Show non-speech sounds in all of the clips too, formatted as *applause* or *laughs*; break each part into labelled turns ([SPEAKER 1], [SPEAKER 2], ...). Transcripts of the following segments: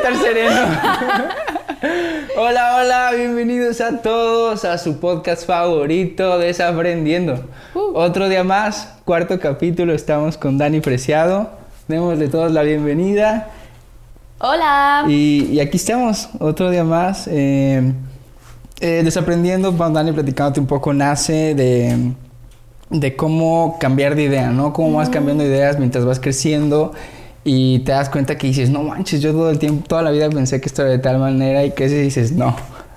[SPEAKER 1] estar sereno. *laughs* hola, hola, bienvenidos a todos a su podcast favorito, Desaprendiendo.
[SPEAKER 2] Uh.
[SPEAKER 1] Otro día más, cuarto capítulo, estamos con Dani Preciado. Démosle todos la bienvenida.
[SPEAKER 2] Hola.
[SPEAKER 1] Y, y aquí estamos, otro día más. eh, eh, desaprendiendo, con Dani platicándote un poco, nace de, de cómo cambiar de idea, ¿no? Cómo vas cambiando ideas mientras vas creciendo y te das cuenta que dices, no manches, yo todo el tiempo, toda la vida pensé que esto era de tal manera y creces y dices, no.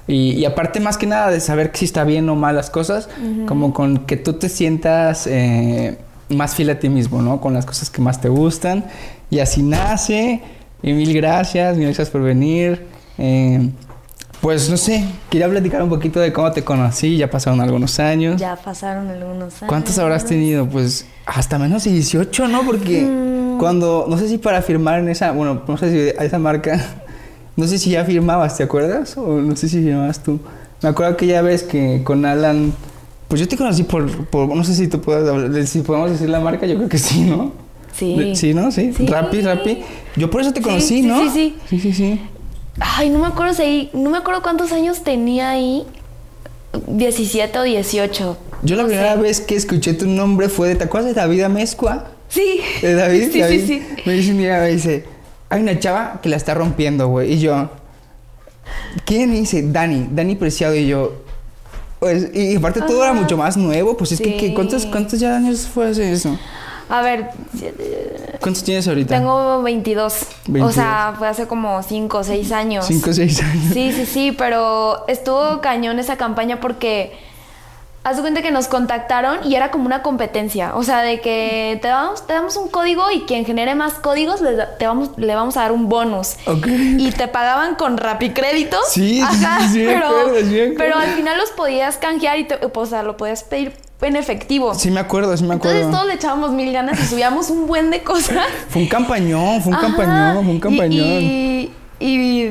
[SPEAKER 1] Y, y aparte más que nada de saber si está bien o mal las cosas, como con que tú te sientas eh, más fiel a ti mismo, ¿no? Con las cosas que más te gustan. Y así nace. Y mil gracias, mil gracias por venir. Eh, pues no sé, quería platicar un poquito de cómo te conocí, ya pasaron algunos años.
[SPEAKER 2] Ya pasaron algunos años.
[SPEAKER 1] ¿Cuántos habrás tenido? Pues hasta menos de 18, ¿no? Porque
[SPEAKER 2] Mm.
[SPEAKER 1] Cuando, no sé si para firmar en esa, bueno, no sé si a esa marca, *laughs* no sé si ya firmabas, ¿te acuerdas? O no sé si firmabas tú. Me acuerdo que ya ves que con Alan, pues yo te conocí por, por no sé si tú puedes hablar, si podemos decir la marca, yo creo que sí, ¿no?
[SPEAKER 2] Sí.
[SPEAKER 1] Sí, ¿no? Sí.
[SPEAKER 2] Sí.
[SPEAKER 1] Rappi, Rappi. Yo por eso te conocí,
[SPEAKER 2] sí,
[SPEAKER 1] ¿no?
[SPEAKER 2] sí, sí.
[SPEAKER 1] Sí, sí, sí.
[SPEAKER 2] Ay, no me acuerdo si no me acuerdo cuántos años tenía ahí. 17 o 18.
[SPEAKER 1] Yo la
[SPEAKER 2] No
[SPEAKER 1] primera
[SPEAKER 2] sé.
[SPEAKER 1] vez que escuché tu nombre fue de, ¿te acuerdas de David Amezcua?
[SPEAKER 2] Sí.
[SPEAKER 1] ¿De David?
[SPEAKER 2] Sí,
[SPEAKER 1] David.
[SPEAKER 2] sí, sí.
[SPEAKER 1] Me dice día, me dice, hay una chava que la está rompiendo, güey. Y yo, ¿quién? Y dice, Dani, Dani Preciado. Y yo, pues, y aparte todo era mucho más nuevo. Pues es que.
[SPEAKER 2] Sí.
[SPEAKER 1] ¿cuántos, ¿cuántos ya años fue hace eso?
[SPEAKER 2] A ver,
[SPEAKER 1] ¿Cuántos tienes ahorita?
[SPEAKER 2] tengo 22. O
[SPEAKER 1] 22.
[SPEAKER 2] sea, fue hace como 5 o 6 años.
[SPEAKER 1] Cinco o seis años.
[SPEAKER 2] Sí, sí, sí, pero estuvo cañón esa campaña porque haz cuenta que nos contactaron y era como una competencia. O sea, de que te damos, te damos un código y quien genere más códigos le, te vamos, le vamos a dar un bonus.
[SPEAKER 1] Ok.
[SPEAKER 2] Y te pagaban con rapicréditos.
[SPEAKER 1] Sí,
[SPEAKER 2] Ajá,
[SPEAKER 1] sí, sí,
[SPEAKER 2] pero,
[SPEAKER 1] acuerdo, sí
[SPEAKER 2] pero al final los podías canjear y te, o sea, lo podías pedir en efectivo.
[SPEAKER 1] Sí me acuerdo, sí me acuerdo.
[SPEAKER 2] Entonces todos le echábamos mil ganas y subíamos un buen de cosas.
[SPEAKER 1] Fue un campañón, fue un
[SPEAKER 2] Ajá.
[SPEAKER 1] campañón, fue un campañón.
[SPEAKER 2] Y, y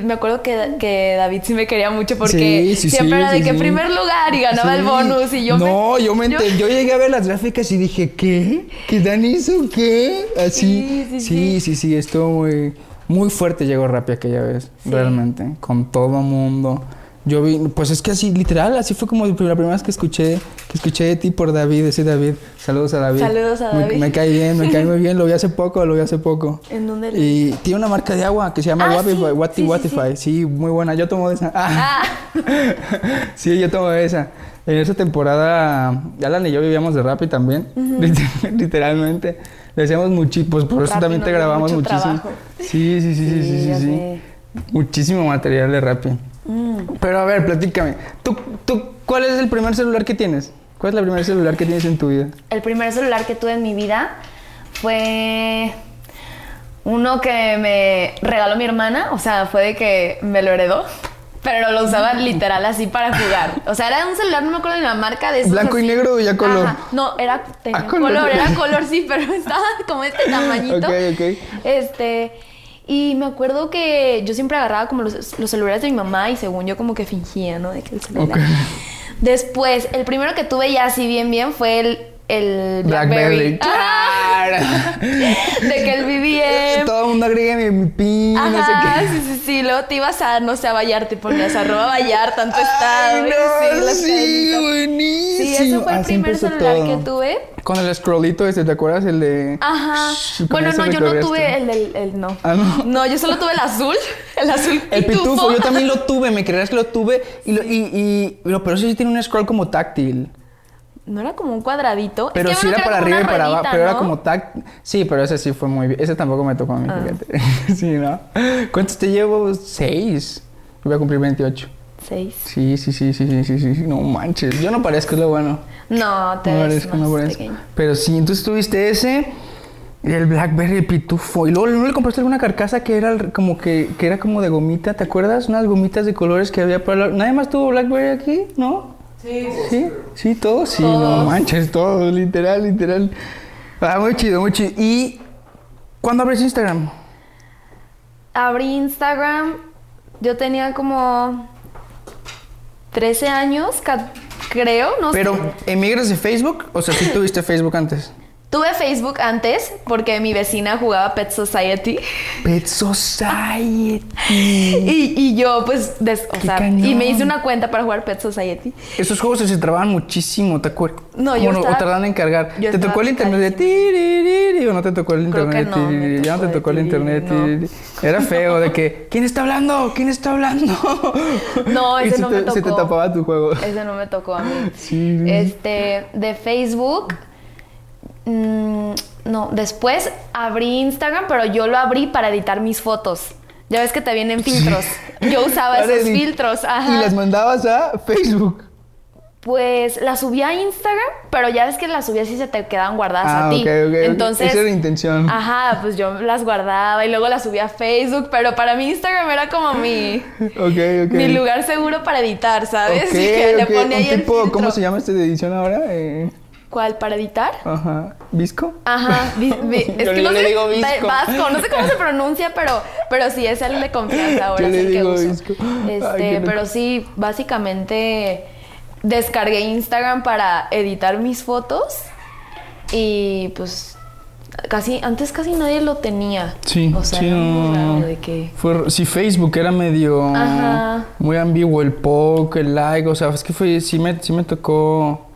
[SPEAKER 2] me acuerdo que, que David sí me quería mucho porque
[SPEAKER 1] Sí, sí,
[SPEAKER 2] siempre
[SPEAKER 1] sí,
[SPEAKER 2] era de que primer lugar y ganaba el bonus y yo
[SPEAKER 1] No,
[SPEAKER 2] me,
[SPEAKER 1] yo me yo... llegué a ver las gráficas y dije, ¿qué? ¿Qué Dani hizo qué? Así.
[SPEAKER 2] Sí, sí,
[SPEAKER 1] sí, estuvo muy, muy fuerte llegó Rappi aquella vez, realmente, con todo mundo. Yo vi, pues es que así, literal, así fue como la primera vez que escuché, que escuché de ti por David, ese David. Saludos a David.
[SPEAKER 2] Saludos a David.
[SPEAKER 1] Me, cae bien, me cae muy bien, lo vi hace poco, lo vi hace poco.
[SPEAKER 2] ¿En dónde?
[SPEAKER 1] Y tiene una marca de agua que se llama
[SPEAKER 2] Ah,
[SPEAKER 1] Watify,
[SPEAKER 2] sí,
[SPEAKER 1] Wati
[SPEAKER 2] sí,
[SPEAKER 1] Watify. Sí, muy buena. Yo tomo de esa. Ah.
[SPEAKER 2] Ah, *laughs*
[SPEAKER 1] sí, yo tomo de esa. En esa temporada, Alan y yo vivíamos de Rappi también, *laughs* liter- literalmente. Le hacíamos muchísimo, pues por eso también te grabamos muchísimo. Sí, sí, sí, sí, sí, sí. Muchísimo material de Rappi.
[SPEAKER 2] Mm.
[SPEAKER 1] Pero a ver, platícame. ¿Tú, tú, ¿Cuál es el primer celular que tienes? ¿Cuál es el primer celular que tienes en tu vida?
[SPEAKER 2] El primer celular que tuve en mi vida fue uno que me regaló mi hermana, o sea, fue de que me lo heredó. Pero lo usaba *laughs* literal así para jugar. O sea, era un celular, no me acuerdo de la marca de esos
[SPEAKER 1] ¿Blanco y negro o ya color?
[SPEAKER 2] Ajá. No, era tenía
[SPEAKER 1] Ah, color.
[SPEAKER 2] color, era *laughs* color sí, pero *laughs* estaba como este tamañito.
[SPEAKER 1] Ok, ok.
[SPEAKER 2] Este, y me acuerdo que yo siempre agarraba como los, los celulares de mi mamá y según yo como que fingía, ¿no? De que el celular. Después, el primero que tuve ya así bien bien fue el, el
[SPEAKER 1] Blackberry.
[SPEAKER 2] Blackberry. Ajá. *laughs* De que el BBM.
[SPEAKER 1] Todo el mundo agrega mi, pin, no sé
[SPEAKER 2] Ajá,
[SPEAKER 1] qué.
[SPEAKER 2] sí, sí, sí. Luego te ibas a, no sé, a Vallar, te ponías arroba Vallar, tanto estado.
[SPEAKER 1] No, sí,
[SPEAKER 2] cadenitas.
[SPEAKER 1] buenísimo.
[SPEAKER 2] Sí, ese fue el
[SPEAKER 1] Así
[SPEAKER 2] primer celular
[SPEAKER 1] todo.
[SPEAKER 2] que tuve.
[SPEAKER 1] Con el scrollito este, ¿te acuerdas? El de...
[SPEAKER 2] Ajá. Bueno,
[SPEAKER 1] ese
[SPEAKER 2] no, yo no tuve el del. El, no.
[SPEAKER 1] Ah, ¿no?
[SPEAKER 2] No, yo solo tuve el azul. *laughs* El azul.
[SPEAKER 1] El pitufo, yo también lo *laughs* tuve, me creerás que lo tuve. Y, lo, y, y, lo- pero eso sí tiene un scroll como táctil.
[SPEAKER 2] No era como un cuadradito. Es
[SPEAKER 1] Pero
[SPEAKER 2] que
[SPEAKER 1] sí era para arriba y para abajo, pero era como táctil. Sí, pero ese sí fue muy bien. Ese tampoco me tocó a mí,
[SPEAKER 2] Ah.
[SPEAKER 1] fíjate. *laughs* sí, ¿no? ¿Cuántos te llevo? Seis. Voy a cumplir 28.
[SPEAKER 2] Seis.
[SPEAKER 1] Sí, sí, sí, sí, sí, sí, sí, sí. No manches. Yo no parezco, es lo bueno.
[SPEAKER 2] No, te
[SPEAKER 1] No
[SPEAKER 2] ves
[SPEAKER 1] parezco, no parezco.
[SPEAKER 2] pequeño.
[SPEAKER 1] Pero sí, entonces tuviste ese. El Blackberry el pitufo. Y luego ¿no le compraste alguna carcasa que era como que, que era como de gomita, ¿te acuerdas? Unas gomitas de colores que había para ¿Nadie más tuvo Blackberry aquí? ¿No? Sí. ¿Sí? ¿Sí? ¿Todos? Sí, no manches, todos, literal, literal. Ah, muy chido, muy chido. ¿Y cuándo abres Instagram?
[SPEAKER 2] Abrí Instagram. Yo tenía como 13 años, creo, no
[SPEAKER 1] Pero,
[SPEAKER 2] sé.
[SPEAKER 1] ¿emigras de Facebook? O sea, ¿sí tuviste Facebook antes?
[SPEAKER 2] Tuve Facebook antes porque mi vecina jugaba Pet Society.
[SPEAKER 1] Pet Society. *laughs*
[SPEAKER 2] Y, y yo, pues, des- o sea,
[SPEAKER 1] cañón.
[SPEAKER 2] y me hice una cuenta para jugar Pet Society.
[SPEAKER 1] Esos juegos se trababan muchísimo, ¿te acuerdas?
[SPEAKER 2] No, yo
[SPEAKER 1] Bueno,
[SPEAKER 2] estaba-
[SPEAKER 1] O tardan en cargar. ¿Te tocó el internet de tiririri o no te tocó el internet
[SPEAKER 2] no?
[SPEAKER 1] Ya no
[SPEAKER 2] tocó
[SPEAKER 1] te tocó el internet
[SPEAKER 2] no.
[SPEAKER 1] Era feo de que, ¿quién está hablando? ¿Quién está hablando? *laughs*
[SPEAKER 2] No, ese
[SPEAKER 1] se
[SPEAKER 2] no
[SPEAKER 1] te,
[SPEAKER 2] me
[SPEAKER 1] Se te
[SPEAKER 2] tocó.
[SPEAKER 1] tapaba tu juego.
[SPEAKER 2] Ese no me tocó a mí.
[SPEAKER 1] Sí.
[SPEAKER 2] Este, de Facebook. Mm, no, después abrí Instagram, pero yo lo abrí para editar mis fotos. Ya ves que te vienen filtros. Yo usaba esos filtros. Ajá.
[SPEAKER 1] Y las mandabas a Facebook.
[SPEAKER 2] Pues las subí a Instagram, pero ya ves que las subí así se te quedaban guardadas
[SPEAKER 1] Ah,
[SPEAKER 2] a ti.
[SPEAKER 1] ok, ok, ok.
[SPEAKER 2] Entonces,
[SPEAKER 1] Esa era la intención.
[SPEAKER 2] Ajá, pues yo las guardaba y luego las subí a Facebook, pero para mí Instagram era como mi, *laughs* mi lugar seguro para editar, ¿sabes? *laughs* Y que le ponía ahí el
[SPEAKER 1] tipo, ¿Cómo se llama este de edición ahora? Eh,
[SPEAKER 2] ¿Cuál? ¿Para editar?
[SPEAKER 1] ajá. ¿Visco?
[SPEAKER 2] Ajá, vi- *laughs* vi- es
[SPEAKER 1] Yo
[SPEAKER 2] que
[SPEAKER 1] le-
[SPEAKER 2] no
[SPEAKER 1] yo
[SPEAKER 2] sé,
[SPEAKER 1] le digo visco.
[SPEAKER 2] vasco, no sé cómo se pronuncia, pero, pero sí es el de confianza ahora
[SPEAKER 1] Yo
[SPEAKER 2] es
[SPEAKER 1] le
[SPEAKER 2] el que
[SPEAKER 1] digo
[SPEAKER 2] uso.
[SPEAKER 1] Ay,
[SPEAKER 2] Este, pero sí, básicamente descargué Instagram para editar mis fotos y pues casi antes casi nadie lo tenía.
[SPEAKER 1] Sí,
[SPEAKER 2] o sea,
[SPEAKER 1] sí, no.
[SPEAKER 2] de que
[SPEAKER 1] Fue, sí, Facebook era medio
[SPEAKER 2] Ajá.
[SPEAKER 1] muy ambiguo, el poke, el like, o sea, es que fue, sí me, sí me tocó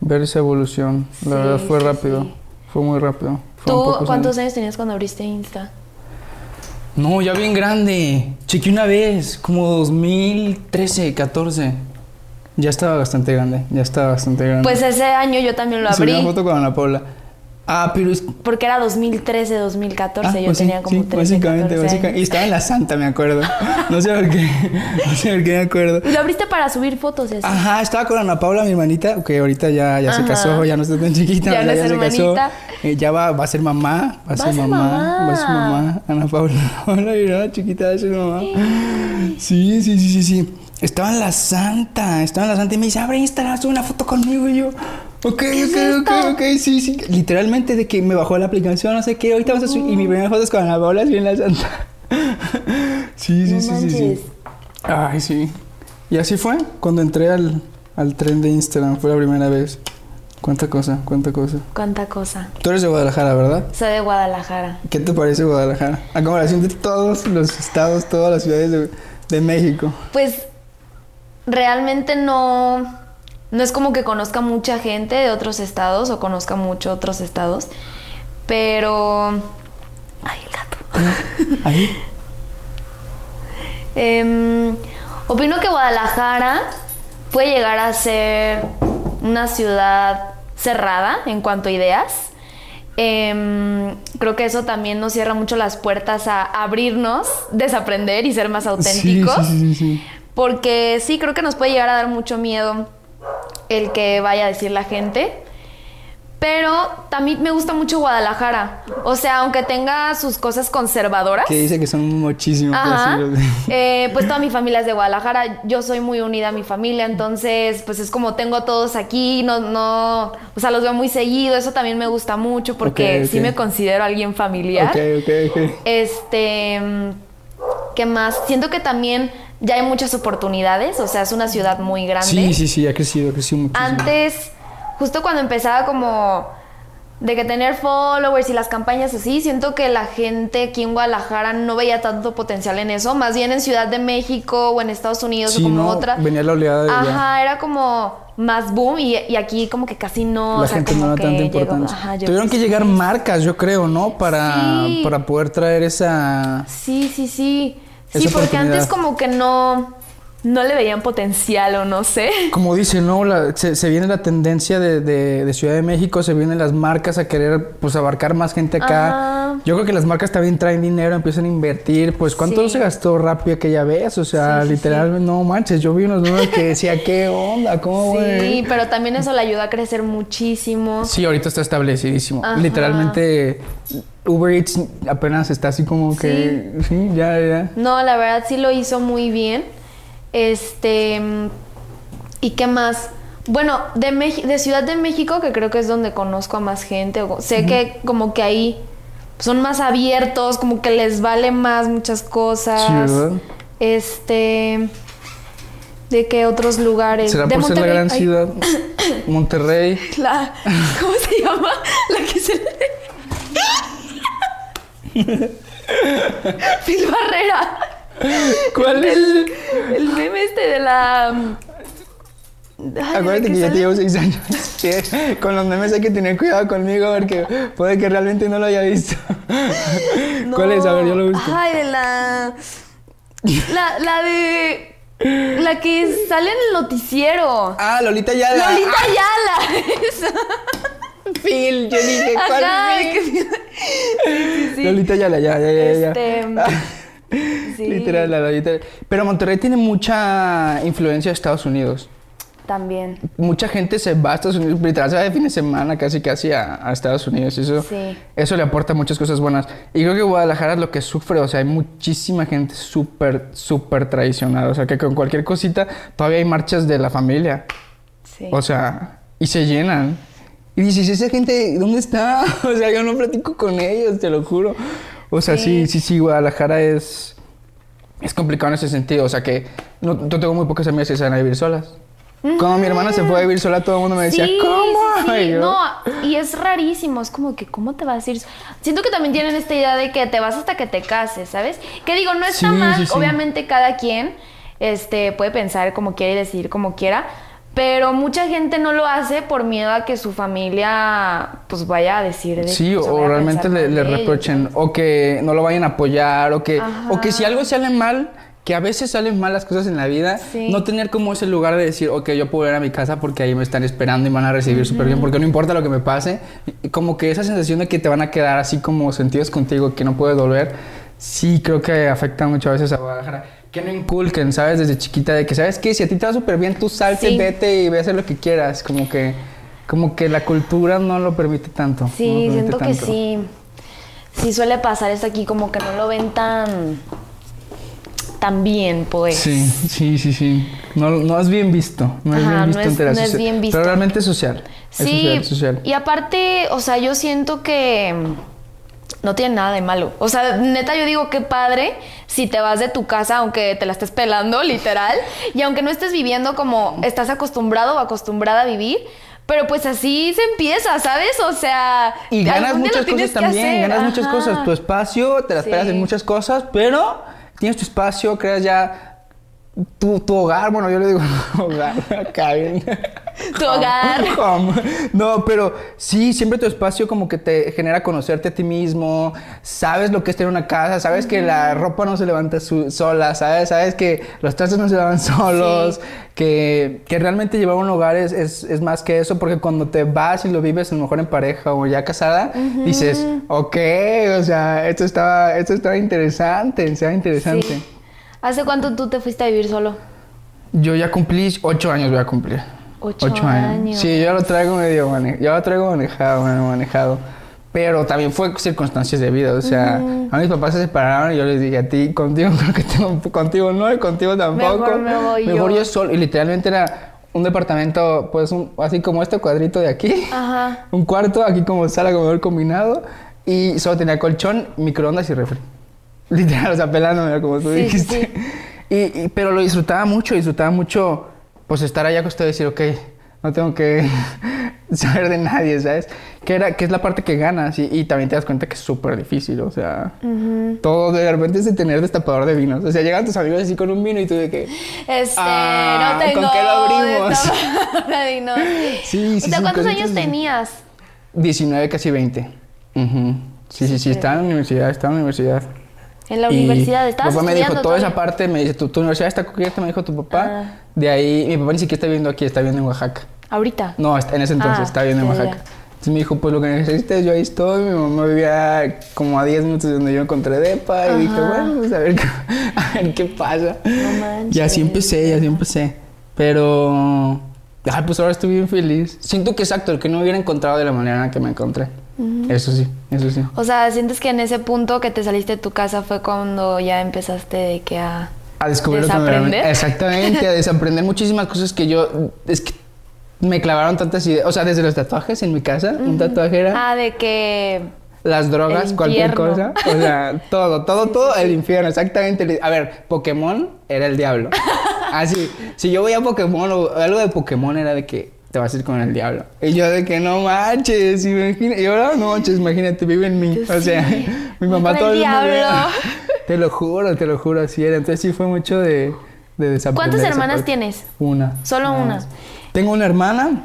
[SPEAKER 1] ver esa evolución. La
[SPEAKER 2] Sí,
[SPEAKER 1] verdad fue rápido,
[SPEAKER 2] sí.
[SPEAKER 1] fue muy rápido. Fueron
[SPEAKER 2] ¿Tú cuántos
[SPEAKER 1] años.
[SPEAKER 2] años tenías cuando abriste Insta?
[SPEAKER 1] No, ya bien grande. Chequé una vez, como 2013, 14. Ya estaba bastante grande, ya estaba bastante grande.
[SPEAKER 2] Pues ese año yo también lo
[SPEAKER 1] Subí
[SPEAKER 2] abrí.
[SPEAKER 1] una foto con Ana Paula. Ah, pero es...
[SPEAKER 2] Porque era 2013, 2014,
[SPEAKER 1] Ah,
[SPEAKER 2] yo
[SPEAKER 1] pues sí,
[SPEAKER 2] tenía como
[SPEAKER 1] sí,
[SPEAKER 2] 13,
[SPEAKER 1] básicamente,
[SPEAKER 2] 14
[SPEAKER 1] básicamente. Y estaba en la Santa, me acuerdo. *laughs* No sé por qué, *laughs* no sé por qué me acuerdo.
[SPEAKER 2] Y lo abriste para subir fotos así.
[SPEAKER 1] Ajá, estaba con Ana Paula, mi hermanita, que ahorita ya, ya se casó, ya no está tan chiquita, *laughs*
[SPEAKER 2] Ya no es
[SPEAKER 1] se casó. Eh, ya va, va a ser mamá, va a ser mamá, va a ser mamá. Ana Paula, Paula, mira, chiquita, va a ser mamá. Sí, sí, sí, sí, sí. Estaba en la Santa, estaba en la Santa y me dice, abre Instagram, sube una foto conmigo y yo. Ok,
[SPEAKER 2] es
[SPEAKER 1] ok, ok,
[SPEAKER 2] esto?
[SPEAKER 1] ok, sí, sí. Literalmente de que me bajó la aplicación, no sé qué, ahorita vas a subir. Y mi primera foto es con Ana Paula, así en la Santa. *laughs* Sí, sí,
[SPEAKER 2] No
[SPEAKER 1] sí, sí, sí. Ay, sí. Y así fue cuando entré al, al tren de Instagram, fue la primera vez. Cuánta cosa, cuánta cosa.
[SPEAKER 2] Cuánta cosa.
[SPEAKER 1] Tú eres de Guadalajara, ¿verdad?
[SPEAKER 2] Soy de Guadalajara.
[SPEAKER 1] ¿Qué te parece Guadalajara? A comparación de todos los estados, todas las ciudades de, de México.
[SPEAKER 2] Pues realmente no, no es como que conozca mucha gente de otros estados o conozca mucho otros estados, pero... Ay, el gato. *laughs*
[SPEAKER 1] Ahí.
[SPEAKER 2] Em, opino que Guadalajara puede llegar a ser una ciudad cerrada en cuanto a ideas. Em, creo que eso también nos cierra mucho las puertas a abrirnos, desaprender y ser más auténticos.
[SPEAKER 1] Sí, sí, sí, sí.
[SPEAKER 2] Porque sí, creo que nos puede llegar a dar mucho miedo el que vaya a decir la gente. Pero también me gusta mucho Guadalajara. O sea, aunque tenga sus cosas conservadoras.
[SPEAKER 1] Que dice que son muchísimos. *laughs*
[SPEAKER 2] Eh, pues toda mi familia es de Guadalajara. Yo soy muy unida a mi familia, entonces, pues es como tengo a todos aquí, no, no, o sea, los veo muy seguido. Eso también me gusta mucho porque sí me considero alguien familiar.
[SPEAKER 1] Ok, ok, ok.
[SPEAKER 2] Este, ¿qué más? Siento que también ya hay muchas oportunidades, o sea, es una ciudad muy grande.
[SPEAKER 1] Sí, sí, sí, ha crecido, ha crecido muchísimo.
[SPEAKER 2] Antes, justo cuando empezaba como de que tener followers y las campañas así, siento que la gente aquí en Guadalajara no veía tanto potencial en eso, más bien en Ciudad de México o en Estados Unidos
[SPEAKER 1] Sí,
[SPEAKER 2] o como
[SPEAKER 1] no,
[SPEAKER 2] otra.
[SPEAKER 1] venía la oleada de.
[SPEAKER 2] Ajá, era como más boom y, y aquí como que casi no,
[SPEAKER 1] la
[SPEAKER 2] o sea,
[SPEAKER 1] gente no da tanta
[SPEAKER 2] llegó-
[SPEAKER 1] importancia.
[SPEAKER 2] ajá,
[SPEAKER 1] Tuvieron que llegar marcas, yo creo, ¿no? Para,
[SPEAKER 2] Sí.
[SPEAKER 1] para poder traer esa...
[SPEAKER 2] Sí, sí, sí. Sí, porque antes como que no, no le veían potencial o no sé.
[SPEAKER 1] Como dice, ¿no? La- se, se viene la tendencia de, de- de Ciudad de México, se vienen las marcas a querer pues abarcar más gente acá.
[SPEAKER 2] Ajá.
[SPEAKER 1] Yo creo que las marcas también traen dinero, empiezan a invertir. Pues ¿cuánto
[SPEAKER 2] Sí.
[SPEAKER 1] se gastó rápido aquella vez? O sea,
[SPEAKER 2] Sí, sí,
[SPEAKER 1] literalmente, no manches, yo vi unos números que decía, *laughs* ¿qué onda? ¿Cómo
[SPEAKER 2] Sí,
[SPEAKER 1] güey?
[SPEAKER 2] pero también eso le ayuda a crecer muchísimo.
[SPEAKER 1] Sí, ahorita está establecidísimo.
[SPEAKER 2] Ajá.
[SPEAKER 1] Literalmente Uber Eats apenas está así como que... Sí, ya, ya.
[SPEAKER 2] No, la verdad sí lo hizo muy bien. Este. ¿Y qué más? Bueno, de, de Ciudad de México, que creo que es donde conozco a más gente. o- Sé que como que ahí son más abiertos, como que les vale más muchas cosas.
[SPEAKER 1] Sí, ¿verdad?
[SPEAKER 2] Este. ¿De qué otros lugares?
[SPEAKER 1] ¿Será
[SPEAKER 2] de
[SPEAKER 1] por ser la
[SPEAKER 2] Monterrey.
[SPEAKER 1] gran
[SPEAKER 2] Ay,
[SPEAKER 1] ciudad? Monterrey. *laughs*
[SPEAKER 2] La, ¿Cómo se llama? La que se le... *laughs* Phil Barrera.
[SPEAKER 1] ¿Cuál es?
[SPEAKER 2] El, el meme este de la... Ay, la
[SPEAKER 1] Acuérdate que ya te llevo seis años. Con los memes hay que tener cuidado conmigo porque puede que realmente no lo haya visto. *laughs* ¿Cuál es? A ver, yo lo busco.
[SPEAKER 2] Ay, de la... La, la de... La que sale en el noticiero.
[SPEAKER 1] Ah, Lolita Yala.
[SPEAKER 2] Lolita
[SPEAKER 1] Ah,
[SPEAKER 2] Ayala. *laughs* Esa.
[SPEAKER 1] Phil, yo dije, ¿cuál
[SPEAKER 2] Ajá,
[SPEAKER 1] Phil?
[SPEAKER 2] que- sí, sí, sí.
[SPEAKER 1] Lolita Yala, ya, ya, ya, ya.
[SPEAKER 2] Este, sí.
[SPEAKER 1] Literal, la Lolita. Pero Monterrey tiene mucha influencia de Estados Unidos.
[SPEAKER 2] También.
[SPEAKER 1] Mucha gente se va a Estados Unidos, literal, se va de fin de semana casi casi a, a Estados Unidos. Eso,
[SPEAKER 2] Sí.
[SPEAKER 1] eso le aporta muchas cosas buenas. Y creo que Guadalajara es lo que sufre, o sea, hay muchísima gente súper, súper traicionada. O sea, que con cualquier cosita todavía hay marchas de la familia.
[SPEAKER 2] Sí.
[SPEAKER 1] O sea, y se llenan. Y dices, ¿esa gente dónde está? *laughs* O sea, yo no platico con ellos, te lo juro. O sea, sí, sí, sí, Guadalajara es... Es complicado en ese sentido. O sea, que no, yo tengo muy pocas amigas que se van a vivir solas. Cuando mi hermana se fue a vivir sola, todo el mundo me decía,
[SPEAKER 2] Sí,
[SPEAKER 1] ¿cómo?
[SPEAKER 2] sí, sí.
[SPEAKER 1] Yo,
[SPEAKER 2] No, y es rarísimo. Es como que, ¿cómo te vas a ir? Siento que también tienen esta idea de que te vas hasta que te cases, ¿sabes? Que digo, no está
[SPEAKER 1] Sí,
[SPEAKER 2] mal.
[SPEAKER 1] sí, sí.
[SPEAKER 2] Obviamente, cada quien este, puede pensar como quiere y decidir como quiera. Pero mucha gente no lo hace por miedo a que su familia pues vaya a decir de
[SPEAKER 1] Sí,
[SPEAKER 2] o sea,
[SPEAKER 1] o realmente le, le
[SPEAKER 2] ellos,
[SPEAKER 1] reprochen,
[SPEAKER 2] ¿sabes?
[SPEAKER 1] o que no lo vayan a apoyar, o que, o que si algo sale mal, que a veces salen mal las cosas en la vida,
[SPEAKER 2] Sí.
[SPEAKER 1] no tener como ese lugar de decir, ok, yo puedo ir a mi casa porque ahí me están esperando y me van a recibir súper bien, porque no importa lo que me pase, como que esa sensación de que te van a quedar así como sentidos contigo, que no puedes volver, sí creo que afecta mucho a veces a Guadalajara. Que no inculquen, ¿sabes? Desde chiquita, de que, ¿sabes qué? Si a ti te va súper bien, tú salte,
[SPEAKER 2] Sí.
[SPEAKER 1] vete y ve a hacer lo que quieras. Como que, como que la cultura no lo permite tanto. no
[SPEAKER 2] Sí,
[SPEAKER 1] permite
[SPEAKER 2] siento que sí. Sí suele pasar esto aquí como que no lo ven tan tan bien, pues.
[SPEAKER 1] Sí, sí, sí, sí. No, no es bien visto. No es bien
[SPEAKER 2] no
[SPEAKER 1] visto
[SPEAKER 2] es-
[SPEAKER 1] entre la
[SPEAKER 2] no es
[SPEAKER 1] socie-
[SPEAKER 2] bien visto.
[SPEAKER 1] Pero realmente es social. Es
[SPEAKER 2] Sí,
[SPEAKER 1] social, es social.
[SPEAKER 2] y aparte, o sea, yo siento que no tiene nada de malo. O sea, neta, yo digo que padre si te vas de tu casa, aunque te la estés pelando, *laughs* literal, y aunque no estés viviendo como estás acostumbrado o acostumbrada a vivir. Pero pues así se empieza, ¿sabes? O sea...
[SPEAKER 1] Y ganas muchas cosas también, ganas muchas cosas. Tu espacio, te las
[SPEAKER 2] Sí.
[SPEAKER 1] pegas en muchas cosas, pero tienes tu espacio, creas ya tu, tu hogar. Bueno, yo le digo *laughs* hogar.
[SPEAKER 2] Tu hogar.
[SPEAKER 1] Home. No, pero sí, siempre tu espacio como que te genera conocerte a ti mismo, sabes lo que es tener una casa, sabes que la ropa no se levanta su- sola, sabes, sabes que los trastes no se lavan *laughs* solos,
[SPEAKER 2] Sí.
[SPEAKER 1] que, que realmente llevar un hogar es, es, es más que eso, porque cuando te vas y lo vives a lo mejor en pareja o ya casada, dices, ok, o sea, esto estaba, esto estaba interesante, estaba interesante.
[SPEAKER 2] Sí. ¿Hace cuánto tú te fuiste a vivir solo?
[SPEAKER 1] Yo ya cumplí, ocho años voy a cumplir.
[SPEAKER 2] Ocho años.
[SPEAKER 1] Sí, yo lo traigo medio manejado, yo lo traigo manejado, manejado. Pero también fue circunstancias de vida, o sea, a mis papás se separaron y yo les dije a ti, contigo *laughs* creo que tengo, contigo no y contigo tampoco.
[SPEAKER 2] Mejor me voy
[SPEAKER 1] Mejor
[SPEAKER 2] yo.
[SPEAKER 1] yo solo. Y literalmente era un departamento, pues, un- así como este cuadrito de aquí.
[SPEAKER 2] Ajá. *laughs*
[SPEAKER 1] Un cuarto, aquí como sala, comedor combinado. Y solo tenía colchón, microondas y refri. *laughs* Literal, o sea, pelándome, como tú
[SPEAKER 2] Sí, sí,
[SPEAKER 1] dijiste. *laughs* Y, y- pero lo disfrutaba mucho, disfrutaba mucho, pues, estar allá con usted y decir, ok, no tengo que *laughs* saber de nadie, ¿sabes? Que, era, que es la parte que ganas y, y también te das cuenta que es súper difícil, o sea, todo de repente es de tener destapador de vinos. O sea, llegan tus amigos así con un vino y tú de que...
[SPEAKER 2] Este,
[SPEAKER 1] Ah,
[SPEAKER 2] no tengo.
[SPEAKER 1] ¿con qué lo abrimos?
[SPEAKER 2] de vino.
[SPEAKER 1] Sí, sí,
[SPEAKER 2] O sea, ¿cuántos años tenías?
[SPEAKER 1] 19, casi 20. Ujú. Sí, sí, sí, estaba en la universidad, estaba en la universidad.
[SPEAKER 2] En la universidad.
[SPEAKER 1] Mi
[SPEAKER 2] ¿Estabas
[SPEAKER 1] papá me dijo, toda esa
[SPEAKER 2] todavía?
[SPEAKER 1] parte, me dice, tu, tu universidad está cubierta, me dijo tu papá.
[SPEAKER 2] Ah.
[SPEAKER 1] De ahí, mi papá ni siquiera está viviendo aquí, está viviendo en Oaxaca.
[SPEAKER 2] Ahorita.
[SPEAKER 1] No, está- en ese entonces
[SPEAKER 2] Ah,
[SPEAKER 1] estaba viviendo en. Oaxaca. Entonces me dijo, pues lo que necesites, yo ahí estoy. Mi mamá vivía como a 10 minutos de donde yo encontré depa. Y dije,
[SPEAKER 2] Ajá.
[SPEAKER 1] bueno, pues a ver, qué- *laughs* a ver qué pasa.
[SPEAKER 2] No manches.
[SPEAKER 1] Y así empecé, y así empecé. Pero, ay, pues ahora estoy bien feliz. Siento que exacto, el que no hubiera encontrado de la manera en la que me encontré. Eso sí, eso sí.
[SPEAKER 2] O sea, ¿sientes que en ese punto que te saliste de tu casa fue cuando ya empezaste de que a...
[SPEAKER 1] A descubrir lo
[SPEAKER 2] ¿Desaprender?
[SPEAKER 1] Exactamente, a desaprender *laughs* muchísimas cosas que yo. Es que me clavaron tantas ideas. O sea, desde los tatuajes en mi casa, un tatuaje era
[SPEAKER 2] Ah, de que...
[SPEAKER 1] las drogas, cualquier cosa. O sea, *laughs* todo, todo, todo el infierno, exactamente. A ver, Pokémon era el diablo. *laughs* Ah, sí. Si yo veía Pokémon o algo de Pokémon era de que te vas a ir con el diablo. Y yo de que no manches, imagínate. Y ahora no manches, imagínate, vive en mí.
[SPEAKER 2] Yo
[SPEAKER 1] o sea,
[SPEAKER 2] sí, *laughs*
[SPEAKER 1] mi mamá todo
[SPEAKER 2] el diablo. *laughs*
[SPEAKER 1] Te lo juro, te lo juro, así era. Entonces sí fue mucho de, de desaprender
[SPEAKER 2] ¿Cuántas hermanas tienes?
[SPEAKER 1] Una.
[SPEAKER 2] Solo una.
[SPEAKER 1] Tengo una hermana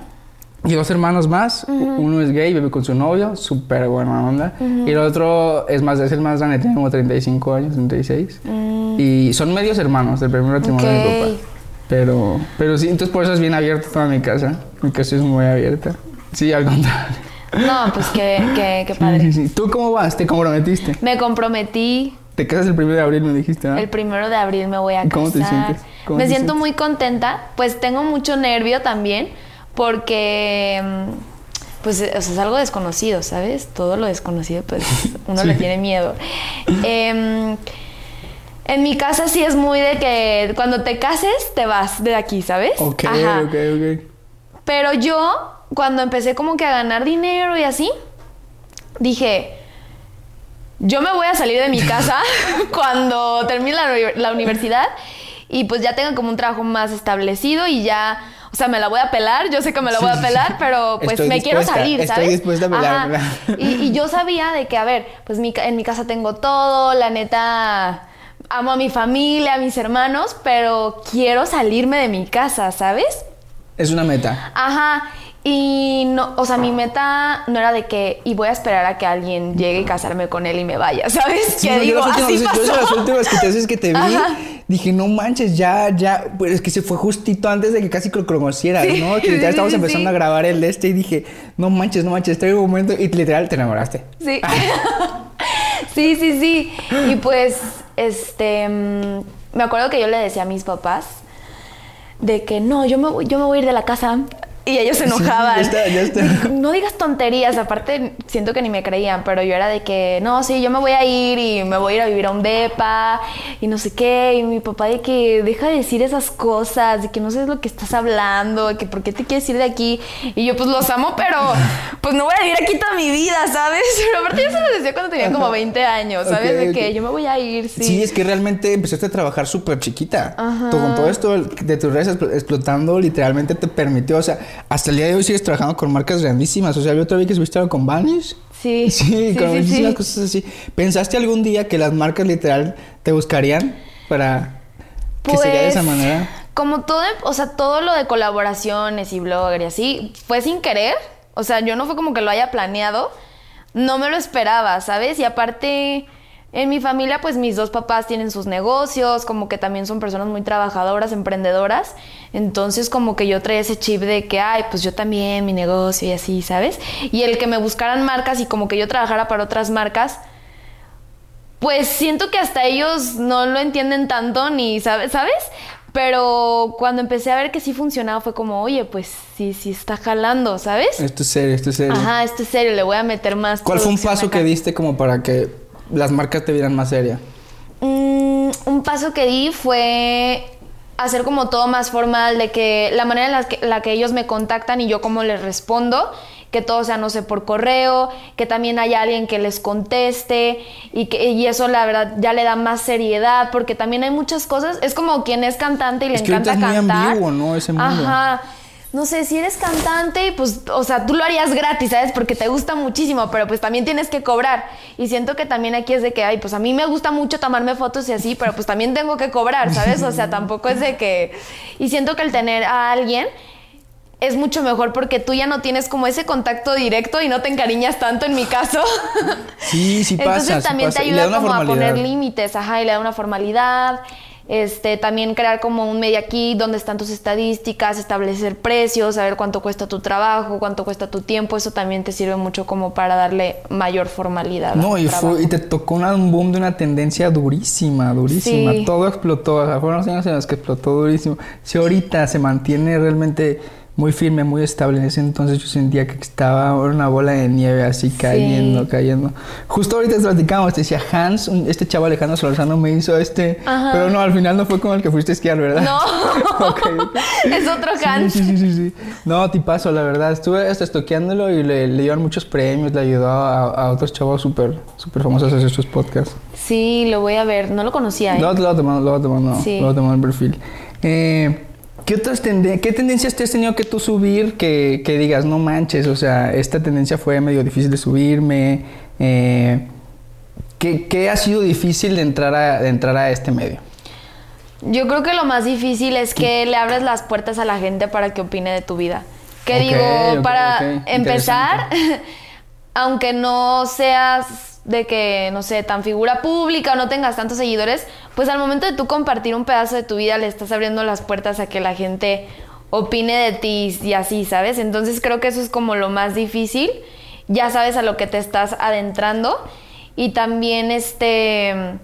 [SPEAKER 1] y dos hermanos más. Uno es gay, vive con su novio, súper buena onda. Y el otro es más, es el más grande, tiene como 35 años, 36. Y son medios hermanos del primer matrimonio de mi papá. Pero, pero sí, entonces por eso es bien abierta toda mi casa. Mi casa es muy abierta. Sí, al contrario.
[SPEAKER 2] No, pues qué, qué, qué padre.
[SPEAKER 1] sí, sí. ¿Tú cómo vas? ¿Te comprometiste?
[SPEAKER 2] Me comprometí.
[SPEAKER 1] Te casas el primero de abril, me dijiste, ¿no?
[SPEAKER 2] El primero de abril me voy a casar.
[SPEAKER 1] ¿Cómo te sientes? ¿Cómo
[SPEAKER 2] me
[SPEAKER 1] te
[SPEAKER 2] siento
[SPEAKER 1] sientes?
[SPEAKER 2] muy contenta. Pues tengo mucho nervio también porque mm, pues o sea, es algo desconocido, ¿sabes? Todo lo desconocido pues *laughs* uno le tiene miedo. Em, en mi casa sí es muy de que cuando te cases te vas de aquí, ¿sabes?
[SPEAKER 1] Ok,
[SPEAKER 2] Ajá.
[SPEAKER 1] ok, ok.
[SPEAKER 2] Pero yo, cuando empecé como que a ganar dinero y así, dije, yo me voy a salir de mi casa *laughs* *laughs* cuando termine la, uni- la universidad y pues ya tenga como un trabajo más establecido y ya, o sea, me la voy a pelar, yo sé que me la voy a pelar, pero *laughs* pues
[SPEAKER 1] Estoy
[SPEAKER 2] me quiero salir,
[SPEAKER 1] estoy
[SPEAKER 2] ¿sabes?
[SPEAKER 1] dispuesta a.
[SPEAKER 2] Ajá. Y, y yo sabía de que, a ver, pues mi en mi casa tengo todo, la neta... Amo a mi familia, a mis hermanos, pero quiero salirme de mi casa, ¿sabes?
[SPEAKER 1] Es una meta.
[SPEAKER 2] Ajá. Y no, o sea, mi meta no era de que, y voy a esperar a que alguien llegue y casarme con él y me vaya, *laughs* ¿sabes?
[SPEAKER 1] Sí,
[SPEAKER 2] que
[SPEAKER 1] no, yo las últimas
[SPEAKER 2] así
[SPEAKER 1] yo las últimas que te veces que te vi,
[SPEAKER 2] Ajá.
[SPEAKER 1] dije, no manches, ya, ya, pues es que se fue justito antes de que casi lo conocieras,
[SPEAKER 2] Sí,
[SPEAKER 1] ¿no? *laughs* Que literal
[SPEAKER 2] sí,
[SPEAKER 1] estábamos empezando a grabar el de este y dije, no manches, no manches, este un momento y literal te enamoraste.
[SPEAKER 2] Sí. *laughs* sí, sí, sí. Y pues, este, mm, me acuerdo que yo le decía a mis papás de que no, yo me yo me voy a ir de la casa. Y ellos se
[SPEAKER 1] Sí,
[SPEAKER 2] enojaban.
[SPEAKER 1] ya está, ya está.
[SPEAKER 2] No digas tonterías, aparte siento que ni me creían, pero yo era de que, no, sí, yo me voy a ir y me voy a ir a vivir a un depa y no sé qué. Y mi papá de que deja de decir esas cosas, de que no sabes lo que estás hablando, de que por qué te quieres ir de aquí. Y yo pues los amo, pero pues no voy a vivir aquí toda mi vida, ¿sabes? *laughs* Pero aparte yo se lo decía cuando tenía como 20 años, ¿sabes? De que yo me voy a ir, sí.
[SPEAKER 1] Sí. es que realmente empezaste a trabajar súper chiquita.
[SPEAKER 2] Ajá.
[SPEAKER 1] Todo- Con todo esto de tus redes expl- explotando, literalmente te permitió, o sea, hasta el día de hoy sigues trabajando con marcas grandísimas. O sea, yo otra vez que algo con Vanish. *laughs*
[SPEAKER 2] Sí,
[SPEAKER 1] Sí, con
[SPEAKER 2] sí,
[SPEAKER 1] muchísimas
[SPEAKER 2] sí.
[SPEAKER 1] cosas así. ¿Pensaste algún día que las marcas literal te buscarían para que sería de esa
[SPEAKER 2] Pues,
[SPEAKER 1] manera?
[SPEAKER 2] Como todo, o sea, todo lo de colaboraciones y blogger y así, fue sin querer. O sea, yo no fue como que lo haya planeado. No me lo esperaba, ¿sabes? Y aparte, en mi familia, pues mis dos papás tienen sus negocios, como que también son personas muy trabajadoras, emprendedoras. Entonces, como que yo traía ese chip de que, ay, pues yo también, mi negocio y así, ¿sabes? Y el que me buscaran marcas y como que yo trabajara para otras marcas, pues siento que hasta ellos no lo entienden tanto ni sabe- sabes pero cuando empecé a ver que sí funcionaba fue como oye pues sí sí está jalando sabes
[SPEAKER 1] Esto es serio, esto es serio.
[SPEAKER 2] ajá esto es serio le voy a meter más
[SPEAKER 1] ¿Cuál fue un paso
[SPEAKER 2] acá.
[SPEAKER 1] que diste como para que las marcas te vieran más seria?
[SPEAKER 2] Mm, un paso que di fue hacer como todo más formal, de que la manera en la que, la que ellos me contactan y yo cómo les respondo, que todo sea, no sé, por correo, que también haya alguien que les conteste y, que, y eso la verdad ya le da más seriedad, porque también hay muchas cosas, es como quien es cantante y le
[SPEAKER 1] Es que ahorita
[SPEAKER 2] encanta
[SPEAKER 1] es muy
[SPEAKER 2] cantar.
[SPEAKER 1] ambiguo, ¿no? Ese mundo.
[SPEAKER 2] Ajá. No sé, si eres cantante, pues, o sea, tú lo harías gratis, ¿sabes? Porque te gusta muchísimo, pero pues también tienes que cobrar. Y siento que también aquí es de que, ay, pues a mí me gusta mucho tomarme fotos y así, pero pues también tengo que cobrar, ¿sabes? O sea, tampoco es de que... Y siento que el tener a alguien es mucho mejor porque tú ya no tienes como ese contacto directo y no te encariñas tanto en mi caso.
[SPEAKER 1] Sí, sí *laughs* pasa.
[SPEAKER 2] Entonces
[SPEAKER 1] sí
[SPEAKER 2] también
[SPEAKER 1] pasa.
[SPEAKER 2] te ayuda como a poner límites, ajá, y le da una formalidad. Este, también crear como un media kit donde están tus estadísticas, establecer precios, saber cuánto cuesta tu trabajo, cuánto cuesta tu tiempo, eso también te sirve mucho como para darle mayor formalidad.
[SPEAKER 1] No, y, fue, y te tocó un boom de una tendencia durísima, durísima.
[SPEAKER 2] Sí.
[SPEAKER 1] Todo explotó. O sea, fueron los años en los que explotó durísimo. Si ahorita se mantiene realmente muy firme, muy estable, en ese entonces yo sentía que estaba una bola de nieve así cayendo, cayendo. Justo ahorita platicamos, te decía Hans, un- este chavo Alejandro Solorzano me hizo este,
[SPEAKER 2] Ajá.
[SPEAKER 1] pero no, al final no fue con el que fuiste a esquiar, ¿verdad?
[SPEAKER 2] No, *laughs*
[SPEAKER 1] Ok, ok. *laughs*
[SPEAKER 2] es otro
[SPEAKER 1] Sí,
[SPEAKER 2] Hans.
[SPEAKER 1] Sí, sí, sí, sí. No, tipazo, la verdad. Estuve hasta estoqueándolo y le, le dieron muchos premios, le ayudó a, a otros chavos súper súper famosos a hacer sus podcasts.
[SPEAKER 2] Sí, lo voy a ver, no lo conocía. ¿eh?
[SPEAKER 1] Luego te mando, luego te mando,
[SPEAKER 2] Sí.
[SPEAKER 1] te mando el perfil. Eh, ¿Qué otras qué tendencias te has tenido que tú subir que, que digas, no manches, o sea, esta tendencia fue medio difícil de subirme? Eh, ¿qué, qué ha sido difícil de entrar, a, de entrar a este medio?
[SPEAKER 2] Yo creo que lo más difícil es que le abres las puertas a la gente para que opine de tu vida. Que digo, para empezar, *laughs* aunque no seas de que, no sé, tan figura pública o no tengas tantos seguidores, pues al momento de tú compartir un pedazo de tu vida le estás abriendo las puertas a que la gente opine de ti y así, ¿sabes? Entonces creo que eso es como lo más difícil. Ya sabes a lo que te estás adentrando y también este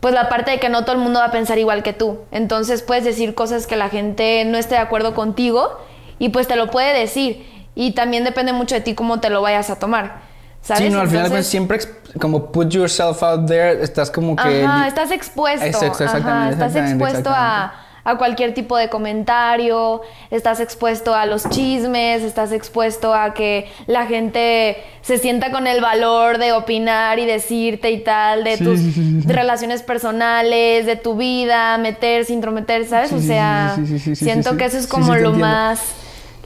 [SPEAKER 2] pues la parte de que no todo el mundo va a pensar igual que tú. Entonces puedes decir cosas que la gente no esté de acuerdo contigo y pues te lo puede decir. Y también depende mucho de ti cómo te lo vayas a tomar. ¿Sabes?
[SPEAKER 1] Sí, no, al final
[SPEAKER 2] Entonces-
[SPEAKER 1] siempre como put yourself out there, estás como que...
[SPEAKER 2] Ajá, estás expuesto.
[SPEAKER 1] Exacto, exactamente,
[SPEAKER 2] Ajá, estás
[SPEAKER 1] exactamente,
[SPEAKER 2] expuesto a, a cualquier tipo de comentario, estás expuesto a los chismes, estás expuesto a que la gente se sienta con el valor de opinar y decirte y tal, de
[SPEAKER 1] Sí,
[SPEAKER 2] tus
[SPEAKER 1] sí, sí, sí.
[SPEAKER 2] relaciones personales, de tu vida, meterse, intrometerse, ¿sabes? O sea, siento que eso es como lo más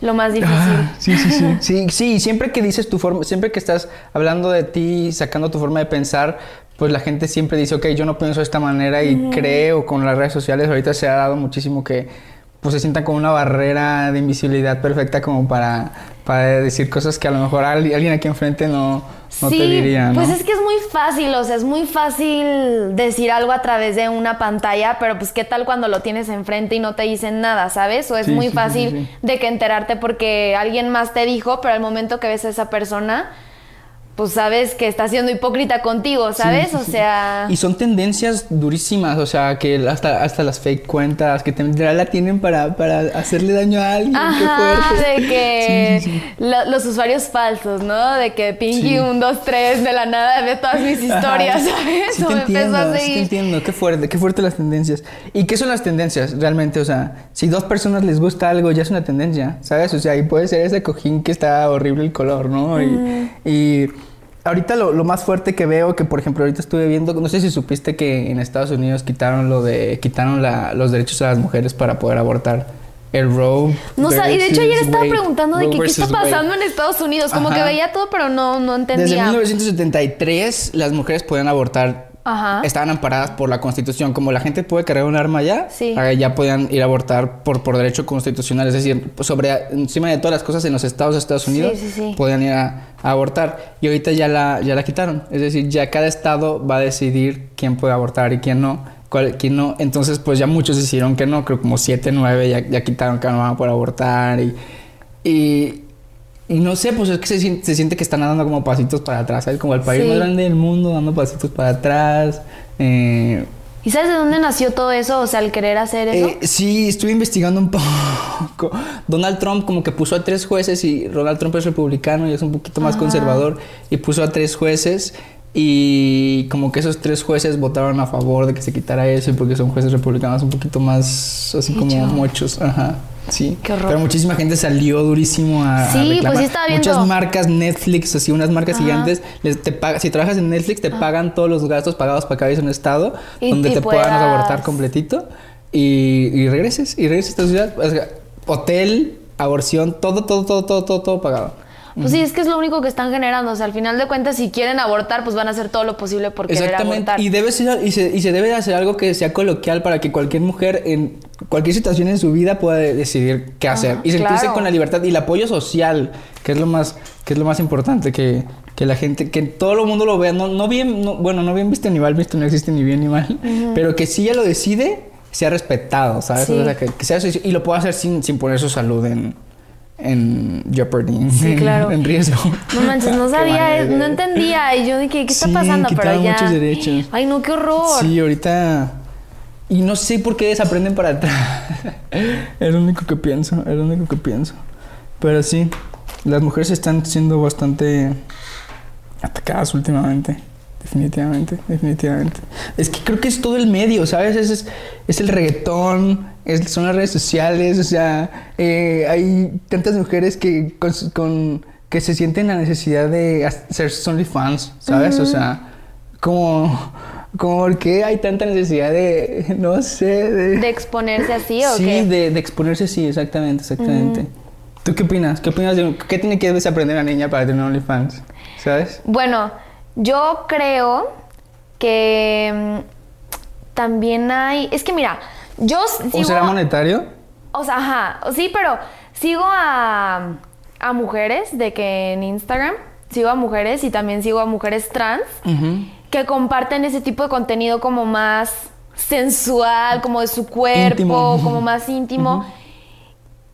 [SPEAKER 2] lo más difícil.
[SPEAKER 1] Ah, sí, sí, sí. *laughs* sí, sí, siempre que dices tu forma, siempre que estás hablando de ti, sacando tu forma de pensar, pues la gente siempre dice, ok, yo no pienso de esta manera y creo con las redes sociales, ahorita se ha dado muchísimo que pues se sientan como una barrera de invisibilidad perfecta como para, para decir cosas que a lo mejor al- alguien aquí enfrente no, no
[SPEAKER 2] sí,
[SPEAKER 1] te diría, ¿no?
[SPEAKER 2] pues es que es muy fácil, o sea, es muy fácil decir algo a través de una pantalla, pero pues qué tal cuando lo tienes enfrente y no te dicen nada, ¿sabes? O es
[SPEAKER 1] Sí,
[SPEAKER 2] muy
[SPEAKER 1] sí,
[SPEAKER 2] fácil de que enterarte porque alguien más te dijo, pero al momento que ves a esa persona, pues sabes que está siendo hipócrita contigo, ¿sabes?
[SPEAKER 1] Sí, sí,
[SPEAKER 2] o sea,
[SPEAKER 1] Y son tendencias durísimas, o sea, que hasta, hasta las fake cuentas, que te, literal la tienen para, para hacerle daño a alguien. qué fuerte.
[SPEAKER 2] de que
[SPEAKER 1] Sí, sí, sí.
[SPEAKER 2] lo- los usuarios falsos, ¿no? De que Pinky
[SPEAKER 1] Sí.
[SPEAKER 2] 1, 2, 3 de la nada ve todas mis historias,
[SPEAKER 1] Ajá.
[SPEAKER 2] ¿sabes?
[SPEAKER 1] Sí
[SPEAKER 2] O
[SPEAKER 1] te
[SPEAKER 2] me empezó a
[SPEAKER 1] entiendo, sí te
[SPEAKER 2] seguir.
[SPEAKER 1] entiendo. Qué fuerte, qué fuerte las tendencias. ¿Y qué son las tendencias realmente? O sea, si dos personas les gusta algo, ya es una tendencia, ¿sabes? O sea, y puede ser ese cojín que está horrible el color, ¿no? Y, y ahorita lo, lo más fuerte que veo, que por ejemplo ahorita estuve viendo, no sé si supiste que en Estados Unidos quitaron lo de, quitaron la- los derechos a las mujeres para poder abortar. El Roe.
[SPEAKER 2] No, sa- y de hecho ayer estaba
[SPEAKER 1] Wade.
[SPEAKER 2] preguntando de que qué está
[SPEAKER 1] Wade.
[SPEAKER 2] pasando en Estados Unidos, como que veía todo, pero no, no
[SPEAKER 1] Desde
[SPEAKER 2] entendía.
[SPEAKER 1] 1973 las mujeres podían abortar.
[SPEAKER 2] Ajá.
[SPEAKER 1] Estaban amparadas por la Constitución. Como la gente puede cargar un arma ya,
[SPEAKER 2] Sí.
[SPEAKER 1] ah, ya podían ir a abortar por, por derecho constitucional. Es decir, sobre encima de todas las cosas en los estados de Estados Unidos,
[SPEAKER 2] sí, sí.
[SPEAKER 1] podían ir a, a abortar. Y ahorita ya la, ya la quitaron. Es decir, ya cada estado va a decidir quién puede abortar y quién no. Cuál, quién no. Entonces, pues ya muchos decidieron que no. Creo como 7, 9 ya, ya quitaron que no van a poder abortar. Y, y, y no sé, pues es que se, se siente que están dando como pasitos para atrás. ¿sabes? Como el país
[SPEAKER 2] Sí.
[SPEAKER 1] más grande del mundo dando pasitos para atrás. Eh,
[SPEAKER 2] ¿Y sabes de dónde nació todo eso? O sea, el querer hacer eso.
[SPEAKER 1] eh, sí, estuve investigando un poco. Donald Trump como que puso a tres jueces y Donald Trump es republicano y es un poquito más
[SPEAKER 2] Ajá.
[SPEAKER 1] conservador y puso a tres jueces y como que esos tres jueces votaron a favor de que se quitara eso y porque son jueces republicanos un poquito más así como muchos, ajá. Sí,
[SPEAKER 2] Qué horror.
[SPEAKER 1] pero muchísima gente salió durísimo a, a
[SPEAKER 2] Sí, pues sí estaba viendo.
[SPEAKER 1] Muchas marcas Netflix, así unas marcas
[SPEAKER 2] Ajá.
[SPEAKER 1] gigantes, les, te paga- si trabajas en Netflix te pagan todos los gastos pagados para que vayas a un estado
[SPEAKER 2] Y-
[SPEAKER 1] donde
[SPEAKER 2] y
[SPEAKER 1] te puedan abortar completito y, y regreses y regreses a esta ciudad. O sea, hotel, aborción, todo, todo, todo, todo, todo, todo pagado.
[SPEAKER 2] Pues sí, es que es lo único que están generando. O sea, al final de cuentas, si quieren abortar, pues van a hacer todo lo posible por querer
[SPEAKER 1] Exactamente.
[SPEAKER 2] abortar.
[SPEAKER 1] Y debe ser, y se, y se debe de hacer algo que sea coloquial para que cualquier mujer en cualquier situación en su vida pueda decidir qué hacer.
[SPEAKER 2] Ajá,
[SPEAKER 1] y sentirse
[SPEAKER 2] claro.
[SPEAKER 1] con la libertad y el apoyo social, que es lo más, que es lo más importante, que, que la gente, que todo el mundo lo vea, no, no bien, no- bueno, no bien visto ni mal visto, no existe ni bien ni mal, pero que si ella lo decide, sea respetado, ¿sabes?
[SPEAKER 2] Sí.
[SPEAKER 1] O sea, que, que sea y lo pueda hacer sin, sin poner su salud en, en jeopardy,
[SPEAKER 2] Sí, claro. *laughs*
[SPEAKER 1] en riesgo.
[SPEAKER 2] No manches, no *laughs* sabía, eh, no entendía. Y yo dije, ¿qué está
[SPEAKER 1] Sí,
[SPEAKER 2] pasando? Pero ya.
[SPEAKER 1] muchos derechos.
[SPEAKER 2] Ay, no, qué horror.
[SPEAKER 1] Sí, ahorita. Y no sé por qué desaprenden para atrás. *laughs* es lo único que pienso, es lo único que pienso. Pero sí, las mujeres están siendo bastante atacadas últimamente. Definitivamente, definitivamente. Es que creo que es todo el medio, ¿sabes? Es, es, es el reggaetón, es- son las redes sociales, o sea, eh, hay tantas mujeres que, con, con- que se sienten la necesidad de hacer OnlyFans, ¿sabes? O sea, como ¿Por qué hay tanta necesidad de, no sé, de...
[SPEAKER 2] ¿De exponerse así o
[SPEAKER 1] sí,
[SPEAKER 2] qué?
[SPEAKER 1] de, de exponerse así, exactamente, exactamente. ¿Tú qué opinas? ¿Qué opinas de qué tiene que desaprender la niña para tener OnlyFans? ¿Sabes?
[SPEAKER 2] Bueno, yo creo que mm, también hay... Es que mira, yo sigo...
[SPEAKER 1] ¿O será monetario?
[SPEAKER 2] O sea, ajá, sí, pero sigo a, a mujeres de que en Instagram, sigo a mujeres y también sigo a mujeres trans que comparten ese tipo de contenido como más sensual, como de su cuerpo,
[SPEAKER 1] Íntimo.
[SPEAKER 2] como más íntimo.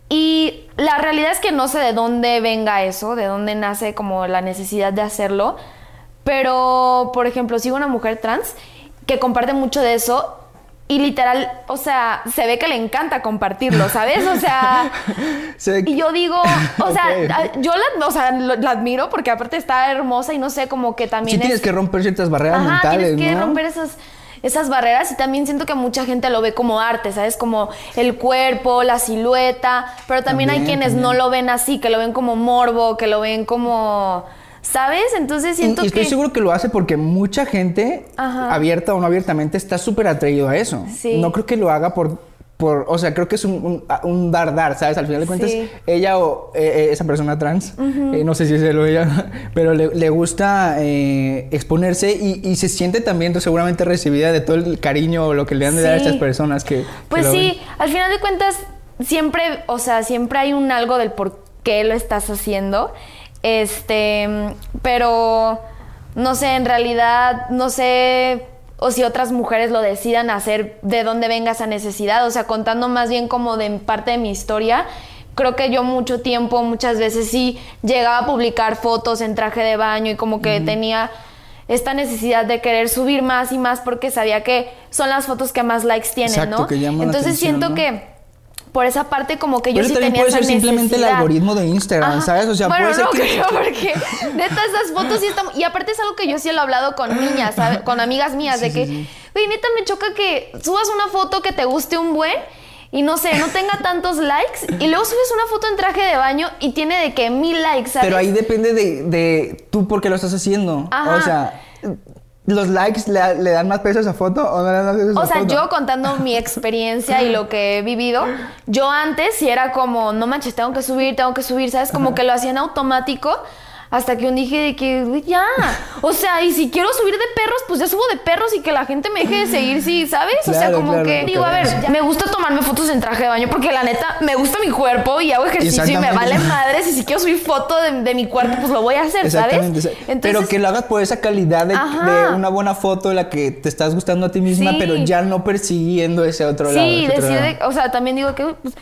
[SPEAKER 2] Y la realidad es que no sé de dónde venga eso, de dónde nace como la necesidad de hacerlo. Pero, por ejemplo, sigo una mujer trans que comparte mucho de eso y literal, o sea, se ve que le encanta compartirlo, ¿sabes? O sea, *laughs*
[SPEAKER 1] Se-
[SPEAKER 2] y yo digo, *laughs* o sea, yo la, o sea, la admiro porque aparte está hermosa y no sé, como que también
[SPEAKER 1] Sí tienes
[SPEAKER 2] es-
[SPEAKER 1] que romper ciertas barreras
[SPEAKER 2] Ajá,
[SPEAKER 1] mentales,
[SPEAKER 2] tienes que
[SPEAKER 1] ¿no?
[SPEAKER 2] romper esas, esas barreras y también siento que mucha gente lo ve como arte, ¿sabes? Como el cuerpo, la silueta, pero también, hay
[SPEAKER 1] También,
[SPEAKER 2] quienes no lo ven así, que lo ven como morbo, que lo ven como, ¿sabes? Entonces
[SPEAKER 1] Y,
[SPEAKER 2] siento
[SPEAKER 1] y estoy
[SPEAKER 2] que...
[SPEAKER 1] seguro que lo hace porque mucha gente,
[SPEAKER 2] Ajá.
[SPEAKER 1] abierta o no abiertamente, está súper atraído a eso.
[SPEAKER 2] Sí.
[SPEAKER 1] No creo que lo haga por, por o sea, creo que es un, un, un dar dar, ¿sabes? Al final de cuentas,
[SPEAKER 2] Sí.
[SPEAKER 1] ella o eh, eh, esa persona trans, eh, no sé si es él o ella, *laughs* pero le, le gusta eh, exponerse y, y se siente también seguramente recibida de todo el cariño o lo que le han de dar a estas personas que...
[SPEAKER 2] Pues sí,
[SPEAKER 1] ven.
[SPEAKER 2] al final de cuentas, siempre, o sea, siempre hay un algo del por qué lo estás haciendo. Este, pero no sé, en realidad, no sé, o si otras mujeres lo decidan hacer, de dónde venga esa necesidad. O sea, contando más bien como de parte de mi historia. Creo que yo mucho tiempo, muchas veces sí llegaba a publicar fotos en traje de baño y como que tenía esta necesidad de querer subir más y más porque sabía que son las fotos que más likes tienen,
[SPEAKER 1] Exacto,
[SPEAKER 2] ¿no?
[SPEAKER 1] que
[SPEAKER 2] Entonces
[SPEAKER 1] atención,
[SPEAKER 2] siento
[SPEAKER 1] ¿no?
[SPEAKER 2] que por esa parte como que yo
[SPEAKER 1] Pero
[SPEAKER 2] sí
[SPEAKER 1] también
[SPEAKER 2] tenía
[SPEAKER 1] puede
[SPEAKER 2] esa
[SPEAKER 1] ser simplemente el algoritmo de Instagram,
[SPEAKER 2] Ajá.
[SPEAKER 1] ¿sabes? O sea,
[SPEAKER 2] bueno,
[SPEAKER 1] puede ser
[SPEAKER 2] no
[SPEAKER 1] que...
[SPEAKER 2] creo porque neta esas fotos sí están y aparte es algo que yo sí lo he hablado con niñas, ¿sabes? Con amigas mías de que,
[SPEAKER 1] sí, sí.
[SPEAKER 2] güey, neta me choca que subas una foto que te guste un buen y no sé, no tenga tantos likes y luego subes una foto en traje de baño y tiene de que mil likes, ¿sabes?
[SPEAKER 1] Pero ahí depende de, de tú por qué lo estás haciendo.
[SPEAKER 2] Ajá.
[SPEAKER 1] O sea, ¿los likes le, le dan más peso a esa foto o no le dan más peso a esa
[SPEAKER 2] O sea,
[SPEAKER 1] foto?
[SPEAKER 2] yo contando mi experiencia y lo que he vivido, yo antes sí era como, no manches, tengo que subir, tengo que subir, ¿sabes? Como que lo hacía en automático. Hasta que un dije de que, "Güey, ya. O sea, y si quiero subir de perros, pues ya subo de perros y que la gente me deje de seguir, sí, ¿sabes? o sea, como
[SPEAKER 1] claro,
[SPEAKER 2] que digo, a ver, me gusta tomarme fotos en traje de baño porque la neta me gusta mi cuerpo y hago ejercicio y me vale madres. Y si quiero subir foto de, de mi cuerpo, pues lo voy a hacer, ¿sabes?
[SPEAKER 1] Exactamente. pero que lo hagas por esa calidad de, una buena foto la que te estás gustando a ti misma,
[SPEAKER 2] Sí.
[SPEAKER 1] pero ya no persiguiendo ese otro lado.
[SPEAKER 2] Sí, decir, o sea, también digo que pues,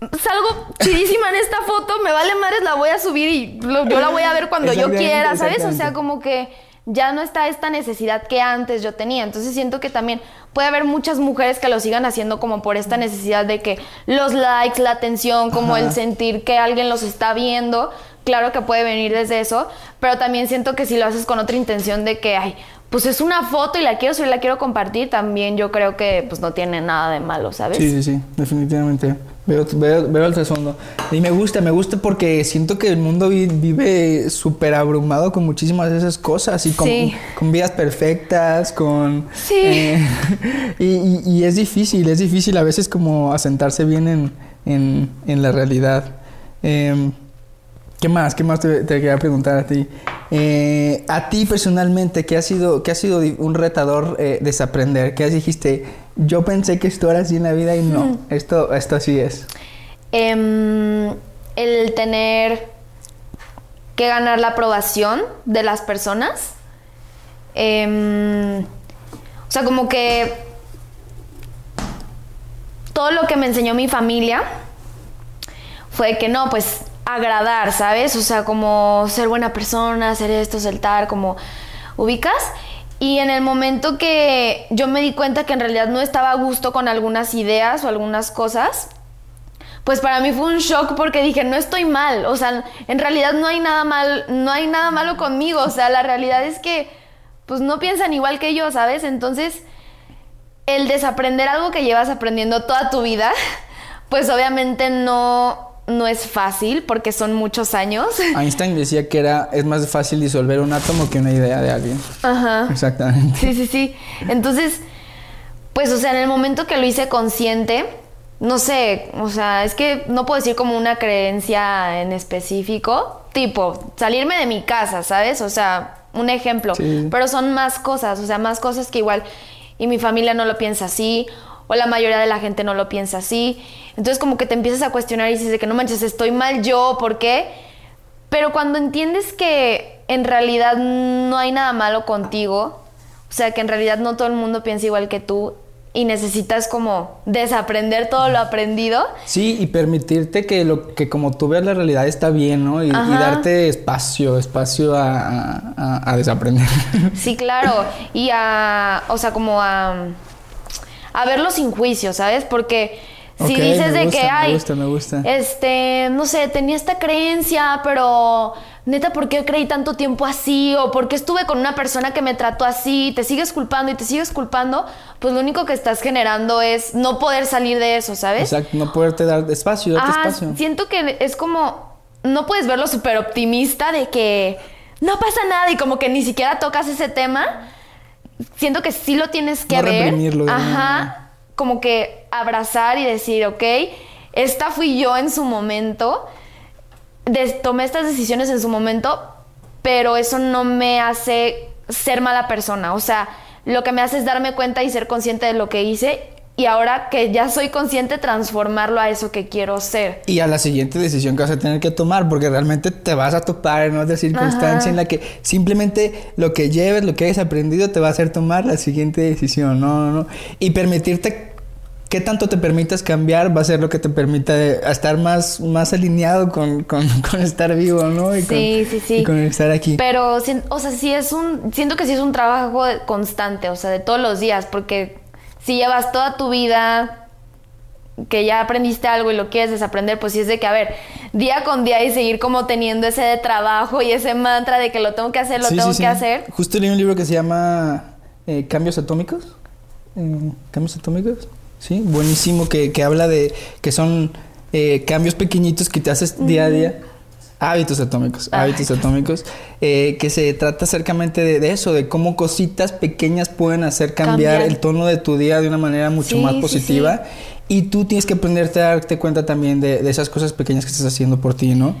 [SPEAKER 2] salgo chidísima en esta foto, me vale madres, la voy a subir y lo- yo la voy a ver cuando yo quiera, ¿sabes? O sea, como que ya no está esta necesidad que antes yo tenía. Entonces siento que también puede haber muchas mujeres que lo sigan haciendo como por esta necesidad de que los likes, la atención, como
[SPEAKER 1] Ajá.
[SPEAKER 2] el sentir que alguien los está viendo. Claro que puede venir desde eso, pero también siento que si lo haces con otra intención de que, ay, pues es una foto y la quiero subir, la quiero compartir, también yo creo que pues no tiene nada de malo, ¿sabes?
[SPEAKER 1] Sí, sí, sí, definitivamente. Veo, veo, veo el trasfondo. Y me gusta, me gusta porque siento que el mundo vi- vive súper abrumado con muchísimas de esas cosas y con,
[SPEAKER 2] Sí.
[SPEAKER 1] con vidas perfectas, con...
[SPEAKER 2] Sí.
[SPEAKER 1] eh, *laughs* y, y- y es difícil, es difícil a veces como asentarse bien en, en, en la realidad. Em, ¿Qué más? ¿Qué más te, te quería preguntar a ti? Eh, a ti personalmente, ¿qué ha sido, qué ha sido un retador eh, desaprender? ¿Qué dijiste? Yo pensé que esto era así en la vida y no, esto, esto así es.
[SPEAKER 2] Em, el tener que ganar la aprobación de las personas. Em, o sea, como que todo lo que me enseñó mi familia fue que no, pues agradar, ¿sabes? O sea, como ser buena persona, hacer esto, saltar, como ubicas. Y en el momento que yo me di cuenta que en realidad no estaba a gusto con algunas ideas o algunas cosas, pues para mí fue un shock porque dije, no estoy mal, o sea, en realidad no hay nada mal, no hay nada malo conmigo, o sea, la realidad es que pues no piensan igual que yo, ¿sabes? Entonces, el desaprender algo que llevas aprendiendo toda tu vida, *laughs* pues obviamente no no es fácil porque son muchos años. *laughs*
[SPEAKER 1] Einstein decía que era es más fácil disolver un átomo que una idea de alguien.
[SPEAKER 2] Ajá.
[SPEAKER 1] Exactamente.
[SPEAKER 2] Sí, sí, sí. Entonces, pues, o sea, en el momento que lo hice consciente, no sé, o sea, es que no puedo decir como una creencia en específico, tipo, salirme de mi casa, ¿sabes? O sea, un ejemplo,
[SPEAKER 1] Sí.
[SPEAKER 2] pero son más cosas, o sea, más cosas que igual, y mi familia no lo piensa así, o la mayoría de la gente no lo piensa así. Entonces como que te empiezas a cuestionar y dices de que no manches, estoy mal yo, ¿por qué? Pero cuando entiendes que en realidad no hay nada malo contigo, o sea, que en realidad no todo el mundo piensa igual que tú y necesitas como desaprender todo lo aprendido,
[SPEAKER 1] Sí, y permitirte que lo que como tú veas la realidad está bien, ¿no? Y, darte espacio, espacio a, a- a- a desaprender.
[SPEAKER 2] Sí, claro. Y a, o sea, como a, a verlo sin juicio, ¿sabes? Porque si dices
[SPEAKER 1] me
[SPEAKER 2] de
[SPEAKER 1] gusta,
[SPEAKER 2] que,
[SPEAKER 1] me
[SPEAKER 2] ay,
[SPEAKER 1] gusta, me gusta".
[SPEAKER 2] este, no sé, tenía esta creencia, pero neta, ¿por qué creí tanto tiempo así? O ¿por qué estuve con una persona que me trató así? Te sigues culpando y te sigues culpando, pues lo único que estás generando es no poder salir de eso, ¿sabes?
[SPEAKER 1] Exacto, no poderte dar espacio, darte
[SPEAKER 2] Ah,
[SPEAKER 1] espacio.
[SPEAKER 2] siento que es como. No puedes verlo súper optimista de que no pasa nada y como que ni siquiera tocas ese tema. Siento que sí lo tienes que
[SPEAKER 1] No
[SPEAKER 2] ver.
[SPEAKER 1] reprimirlo
[SPEAKER 2] Ajá. Como que abrazar y decir, ok, esta fui yo en su momento. des- tomé estas decisiones en su momento, pero eso no me hace ser mala persona. O sea, lo que me hace es darme cuenta y ser consciente de lo que hice. Y ahora que ya soy consciente, transformarlo a eso que quiero ser.
[SPEAKER 1] Y a la siguiente decisión que vas a tener que tomar, porque realmente te vas a topar en otra circunstancia
[SPEAKER 2] Ajá.
[SPEAKER 1] en la que simplemente lo que lleves, lo que hayas aprendido, te va a hacer tomar la siguiente decisión, no, no, no. Y permitirte, qué tanto te permitas cambiar, va a ser lo que te permita eh, estar más, más alineado con, con, *laughs* con estar vivo, ¿no? Y con,
[SPEAKER 2] Sí, sí, sí.
[SPEAKER 1] y con estar aquí.
[SPEAKER 2] Pero, o sea, sí es un. Siento que sí es un trabajo constante, o sea, de todos los días, porque si llevas toda tu vida que ya aprendiste algo y lo quieres desaprender, pues sí es de que, a ver, día con día y seguir como teniendo ese de trabajo y ese mantra de que lo tengo que hacer, lo
[SPEAKER 1] Sí,
[SPEAKER 2] tengo
[SPEAKER 1] sí, sí.
[SPEAKER 2] que hacer.
[SPEAKER 1] Justo leí un libro que se llama eh, Cambios Atómicos. Eh, Cambios Atómicos. Sí, buenísimo, que, que habla de que son eh, cambios pequeñitos que te haces día a día. Hábitos atómicos,
[SPEAKER 2] Ay.
[SPEAKER 1] hábitos atómicos, eh, que se trata acercamente de, de eso, de cómo cositas pequeñas pueden hacer cambiar,
[SPEAKER 2] Cambiar.
[SPEAKER 1] el tono de tu día de una manera mucho
[SPEAKER 2] Sí,
[SPEAKER 1] más
[SPEAKER 2] sí,
[SPEAKER 1] positiva. Y tú tienes que aprenderte a darte cuenta también de, de esas cosas pequeñas que estás haciendo por ti, ¿no?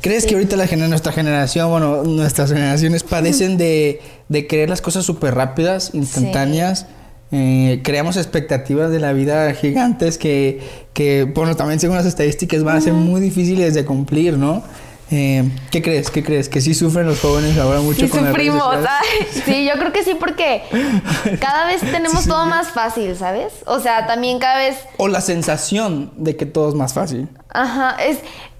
[SPEAKER 1] ¿Crees que ahorita la, gener- nuestra generación, bueno, nuestras generaciones padecen *laughs* de, de querer las cosas súper rápidas, instantáneas? Eh, creamos expectativas de la vida gigantes que, que, bueno, también según las estadísticas van a ser muy difíciles de cumplir, ¿no? Eh, ¿Qué crees? ¿Qué crees? ¿Que sí sufren los jóvenes ahora mucho
[SPEAKER 2] Sí
[SPEAKER 1] con las redes
[SPEAKER 2] sufrimos,
[SPEAKER 1] sociales?
[SPEAKER 2] ay, sí, yo creo que sí porque *laughs* cada vez tenemos
[SPEAKER 1] Sí,
[SPEAKER 2] todo
[SPEAKER 1] sí.
[SPEAKER 2] más fácil, ¿sabes? O sea, también cada vez
[SPEAKER 1] O la sensación de que todo es más fácil.
[SPEAKER 2] Ajá, es,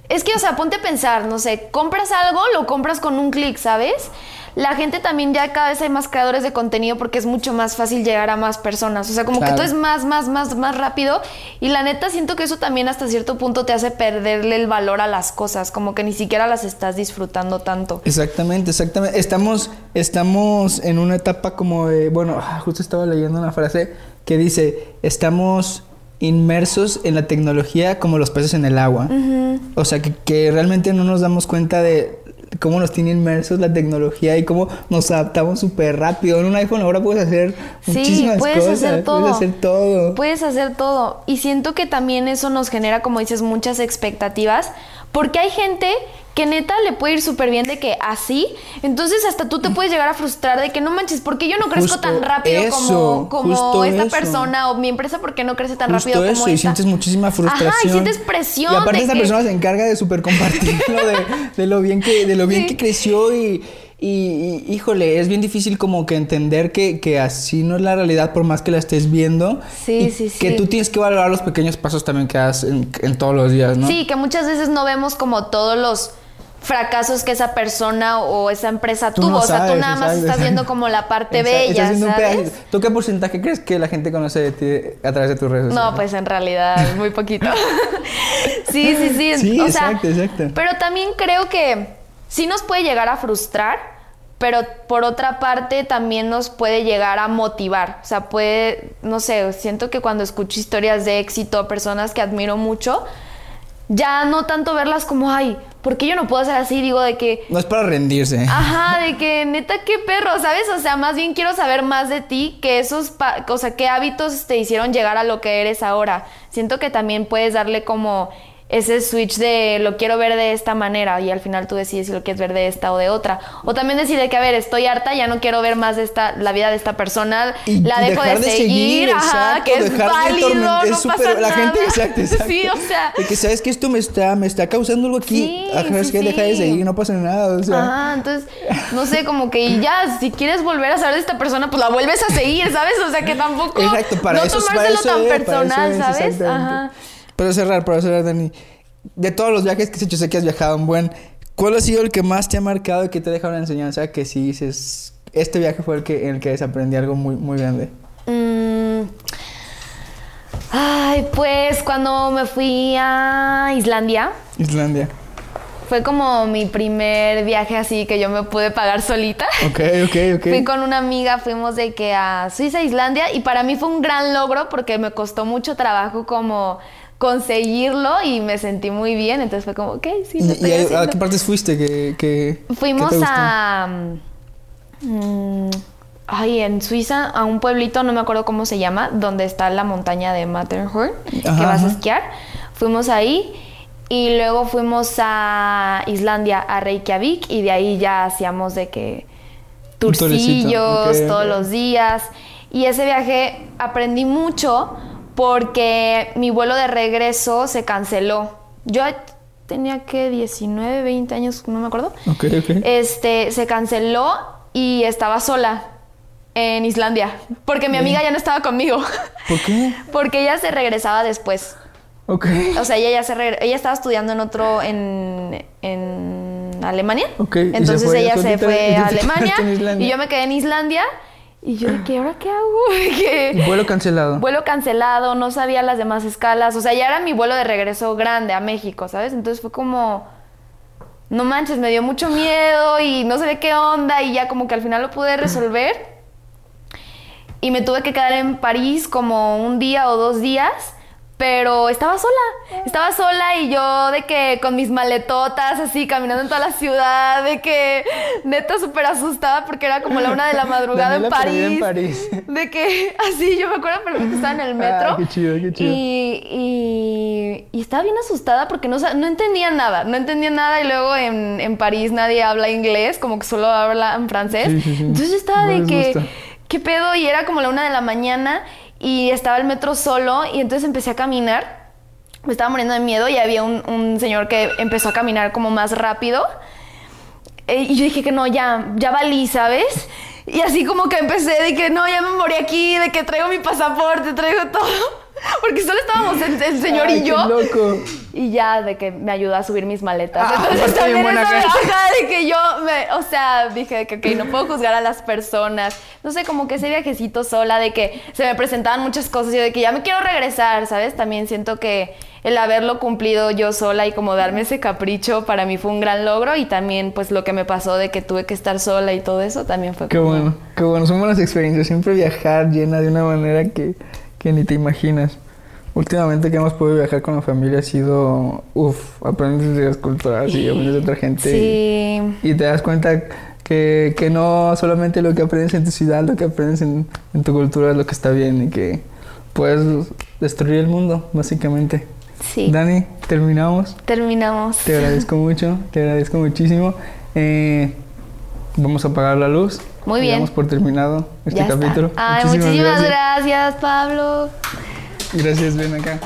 [SPEAKER 2] es que, o sea, ponte a pensar, no sé, compras algo, lo compras con un clic, ¿sabes? La gente también ya cada vez hay más creadores de contenido porque es mucho más fácil llegar a más personas. O sea, como
[SPEAKER 1] Claro.
[SPEAKER 2] que todo es más, más, más, más rápido. Y la neta siento que eso también hasta cierto punto te hace perderle el valor a las cosas, como que ni siquiera las estás disfrutando tanto.
[SPEAKER 1] Exactamente, exactamente. Estamos, estamos en una etapa como de, bueno, justo estaba leyendo una frase que dice, estamos inmersos en la tecnología como los peces en el agua. O sea, que, que realmente no nos damos cuenta de cómo nos tiene inmersos la tecnología y cómo nos adaptamos súper rápido. En un iPhone ahora puedes hacer
[SPEAKER 2] Sí,
[SPEAKER 1] muchísimas
[SPEAKER 2] puedes
[SPEAKER 1] cosas.
[SPEAKER 2] hacer todo.
[SPEAKER 1] Puedes hacer todo.
[SPEAKER 2] Puedes hacer todo. Y siento que también eso nos genera, como dices, muchas expectativas. Porque hay gente que neta le puede ir súper bien de que así. Entonces hasta tú te puedes llegar a frustrar de que no manches, ¿por qué yo no crezco
[SPEAKER 1] Justo
[SPEAKER 2] tan rápido
[SPEAKER 1] eso,
[SPEAKER 2] como, como esta
[SPEAKER 1] eso.
[SPEAKER 2] persona? O mi empresa, ¿por qué no crece tan
[SPEAKER 1] Justo
[SPEAKER 2] rápido
[SPEAKER 1] eso,
[SPEAKER 2] como
[SPEAKER 1] y
[SPEAKER 2] esta?
[SPEAKER 1] sientes muchísima frustración.
[SPEAKER 2] Ajá, y sientes presión.
[SPEAKER 1] Y aparte
[SPEAKER 2] de
[SPEAKER 1] esta
[SPEAKER 2] que-
[SPEAKER 1] persona se encarga de super compartirlo, de, de lo bien que, de lo bien
[SPEAKER 2] Sí.
[SPEAKER 1] que creció y, y- y, híjole, es bien difícil como que entender que, que así no es la realidad por más que la estés viendo.
[SPEAKER 2] Sí,
[SPEAKER 1] y
[SPEAKER 2] sí,
[SPEAKER 1] Que
[SPEAKER 2] sí.
[SPEAKER 1] tú tienes que valorar los pequeños pasos también que das en, en todos los días, ¿no?
[SPEAKER 2] Sí, que muchas veces no vemos como todos los fracasos que esa persona o esa empresa
[SPEAKER 1] Tú
[SPEAKER 2] tuvo.
[SPEAKER 1] no
[SPEAKER 2] o sea, tú nada más estás viendo como la parte bella, ¿sabes?
[SPEAKER 1] ¿Tú qué porcentaje crees que la gente conoce de ti a través de tus redes sociales?
[SPEAKER 2] No, pues en realidad muy poquito. *laughs* sí, sí, sí.
[SPEAKER 1] Sí,
[SPEAKER 2] o sea,
[SPEAKER 1] exacto, exacto.
[SPEAKER 2] Pero también creo que sí nos puede llegar a frustrar, pero por otra parte también nos puede llegar a motivar. O sea, puede, no sé, siento que cuando escucho historias de éxito, personas que admiro mucho, ya no tanto verlas como, ay, ¿por qué yo no puedo ser así? Digo, de que...
[SPEAKER 1] No es para rendirse.
[SPEAKER 2] Ajá, de que neta, qué perro, ¿sabes? O sea, más bien quiero saber más de ti, que esos, o sea, qué hábitos te hicieron llegar a lo que eres ahora. Siento que también puedes darle como ese switch de lo quiero ver de esta manera y al final tú decides si lo quieres ver de esta o de otra. O también decir de que, a ver, estoy harta, ya no quiero ver más de esta, la vida de esta persona,
[SPEAKER 1] Y
[SPEAKER 2] la dejo
[SPEAKER 1] dejar
[SPEAKER 2] de seguir, ajá,
[SPEAKER 1] exacto,
[SPEAKER 2] que es válido, no
[SPEAKER 1] es súper-
[SPEAKER 2] pasa
[SPEAKER 1] la gente, exacto, *laughs* exacto.
[SPEAKER 2] Sí, o sea...
[SPEAKER 1] De que sabes que esto me está, me está causando algo aquí.
[SPEAKER 2] Sí,
[SPEAKER 1] Ajá, es
[SPEAKER 2] sí,
[SPEAKER 1] que deja de
[SPEAKER 2] sí.
[SPEAKER 1] seguir, no pasa nada. O sea,
[SPEAKER 2] Ajá, entonces, no sé, como que ya, si quieres volver a saber de esta persona, pues la vuelves a seguir, ¿sabes? O sea, que tampoco.
[SPEAKER 1] Exacto, para
[SPEAKER 2] no
[SPEAKER 1] eso es- para
[SPEAKER 2] tomárselo
[SPEAKER 1] eso
[SPEAKER 2] tan
[SPEAKER 1] es, para
[SPEAKER 2] personal,
[SPEAKER 1] eso es,
[SPEAKER 2] ¿sabes? Ajá.
[SPEAKER 1] Para cerrar, para cerrar, Dani. De todos los viajes que has hecho, sé que has viajado un buen. ¿Cuál ha sido el que más te ha marcado y que te ha dejado una enseñanza? Que si dices, este viaje fue el que, en el que desaprendí algo muy, muy grande.
[SPEAKER 2] Mm. Ay, pues cuando me fui a Islandia,
[SPEAKER 1] Islandia.
[SPEAKER 2] fue como mi primer viaje así que yo me pude pagar solita.
[SPEAKER 1] Ok, ok, *laughs* ok.
[SPEAKER 2] Fui con una amiga, fuimos de que a Suiza, Islandia, y para mí fue un gran logro porque me costó mucho trabajo como conseguirlo y me sentí muy bien, entonces fue como, ok, sí, lo
[SPEAKER 1] ¿Y,
[SPEAKER 2] estoy
[SPEAKER 1] y a- qué partes fuiste? Que, que,
[SPEAKER 2] Fuimos
[SPEAKER 1] que te gustó?
[SPEAKER 2] a... mm, ay, en Suiza, a un pueblito, no me acuerdo cómo se llama, donde está la montaña de Matterhorn, que vas a esquiar. Fuimos ahí y luego fuimos a Islandia, a Reykjavik, y de ahí ya hacíamos de que turcillos todos los días. Y ese viaje aprendí mucho porque mi vuelo de regreso se canceló. Yo tenía que 19, 20 años, no me acuerdo.
[SPEAKER 1] Ok, ok.
[SPEAKER 2] Este, se canceló y estaba sola en Islandia. Porque mi amiga ya no estaba conmigo.
[SPEAKER 1] ¿Por qué? *laughs*
[SPEAKER 2] porque ella se regresaba después.
[SPEAKER 1] Ok.
[SPEAKER 2] O sea, ella ya se regre- ella estaba estudiando en otro en, en Alemania.
[SPEAKER 1] Ok, y se
[SPEAKER 2] Entonces
[SPEAKER 1] ella
[SPEAKER 2] se fue a *laughs* Alemania y yo me quedé en Islandia y yo de que ahora qué hago? *laughs*
[SPEAKER 1] Vuelo cancelado.
[SPEAKER 2] vuelo cancelado, no sabía las demás escalas, o sea, ya era mi vuelo de regreso grande a México, ¿sabes? Entonces fue como no manches, me dio mucho miedo y no sabía qué onda y ya como que al final lo pude resolver. Y me tuve que quedar en París como un día o dos días, pero estaba sola. Estaba sola y yo de que con mis maletotas así caminando en toda la ciudad, de que neta súper asustada porque era como la una de la *laughs* madrugada en París. De que *laughs* así, yo me acuerdo perfecto que estaba en el metro.
[SPEAKER 1] Ah, qué chido, qué chido.
[SPEAKER 2] Y, y, y estaba bien asustada porque no, no entendía nada, no entendía nada y luego en, en París nadie habla inglés, como que solo hablan francés.
[SPEAKER 1] Sí, sí, sí.
[SPEAKER 2] Entonces yo estaba
[SPEAKER 1] No
[SPEAKER 2] de que,
[SPEAKER 1] gusta.
[SPEAKER 2] ¿qué pedo? Y era como la una de la mañana y estaba el metro solo y entonces empecé a caminar. Me estaba muriendo de miedo y había un, un señor que empezó a caminar como más rápido. Eh, y yo dije que no, ya, ya valí, ¿sabes? Y así como que empecé de que no, ya me morí aquí, de que traigo mi pasaporte, traigo todo. *laughs* Porque solo estábamos el, el señor
[SPEAKER 1] Ay,
[SPEAKER 2] y
[SPEAKER 1] qué
[SPEAKER 2] yo.
[SPEAKER 1] loco.
[SPEAKER 2] Y ya de que me ayudó a subir mis maletas.
[SPEAKER 1] Ah,
[SPEAKER 2] Entonces también
[SPEAKER 1] buena
[SPEAKER 2] eso me
[SPEAKER 1] gente. *laughs*
[SPEAKER 2] baja de que yo me, o sea, dije de que ok, no puedo juzgar a las personas. No sé, como que ese viajecito sola, de que se me presentaban muchas cosas y de que ya me quiero regresar, ¿sabes? También siento que el haberlo cumplido yo sola y como darme ese capricho para mí fue un gran logro y también pues lo que me pasó de que tuve que estar sola y todo eso también fue
[SPEAKER 1] Qué
[SPEAKER 2] como-
[SPEAKER 1] bueno, qué bueno. Son buenas experiencias. Siempre viajar llena de una manera que, que ni te imaginas. Últimamente que hemos podido viajar con la familia ha sido, uff, aprendes de las culturas y aprendes de otra gente.
[SPEAKER 2] Sí.
[SPEAKER 1] Y te das cuenta que, que no solamente lo que aprendes en tu ciudad, lo que aprendes en, en tu cultura es lo que está bien y que puedes destruir el mundo, básicamente.
[SPEAKER 2] Sí.
[SPEAKER 1] Dani, terminamos.
[SPEAKER 2] Terminamos.
[SPEAKER 1] Te agradezco mucho, te agradezco muchísimo. Eh, vamos a apagar la luz.
[SPEAKER 2] Muy bien.
[SPEAKER 1] Damos por terminado este
[SPEAKER 2] Ya está.
[SPEAKER 1] capítulo.
[SPEAKER 2] Ay, muchísimas gracias, Pablo.
[SPEAKER 1] Gracias, ven acá.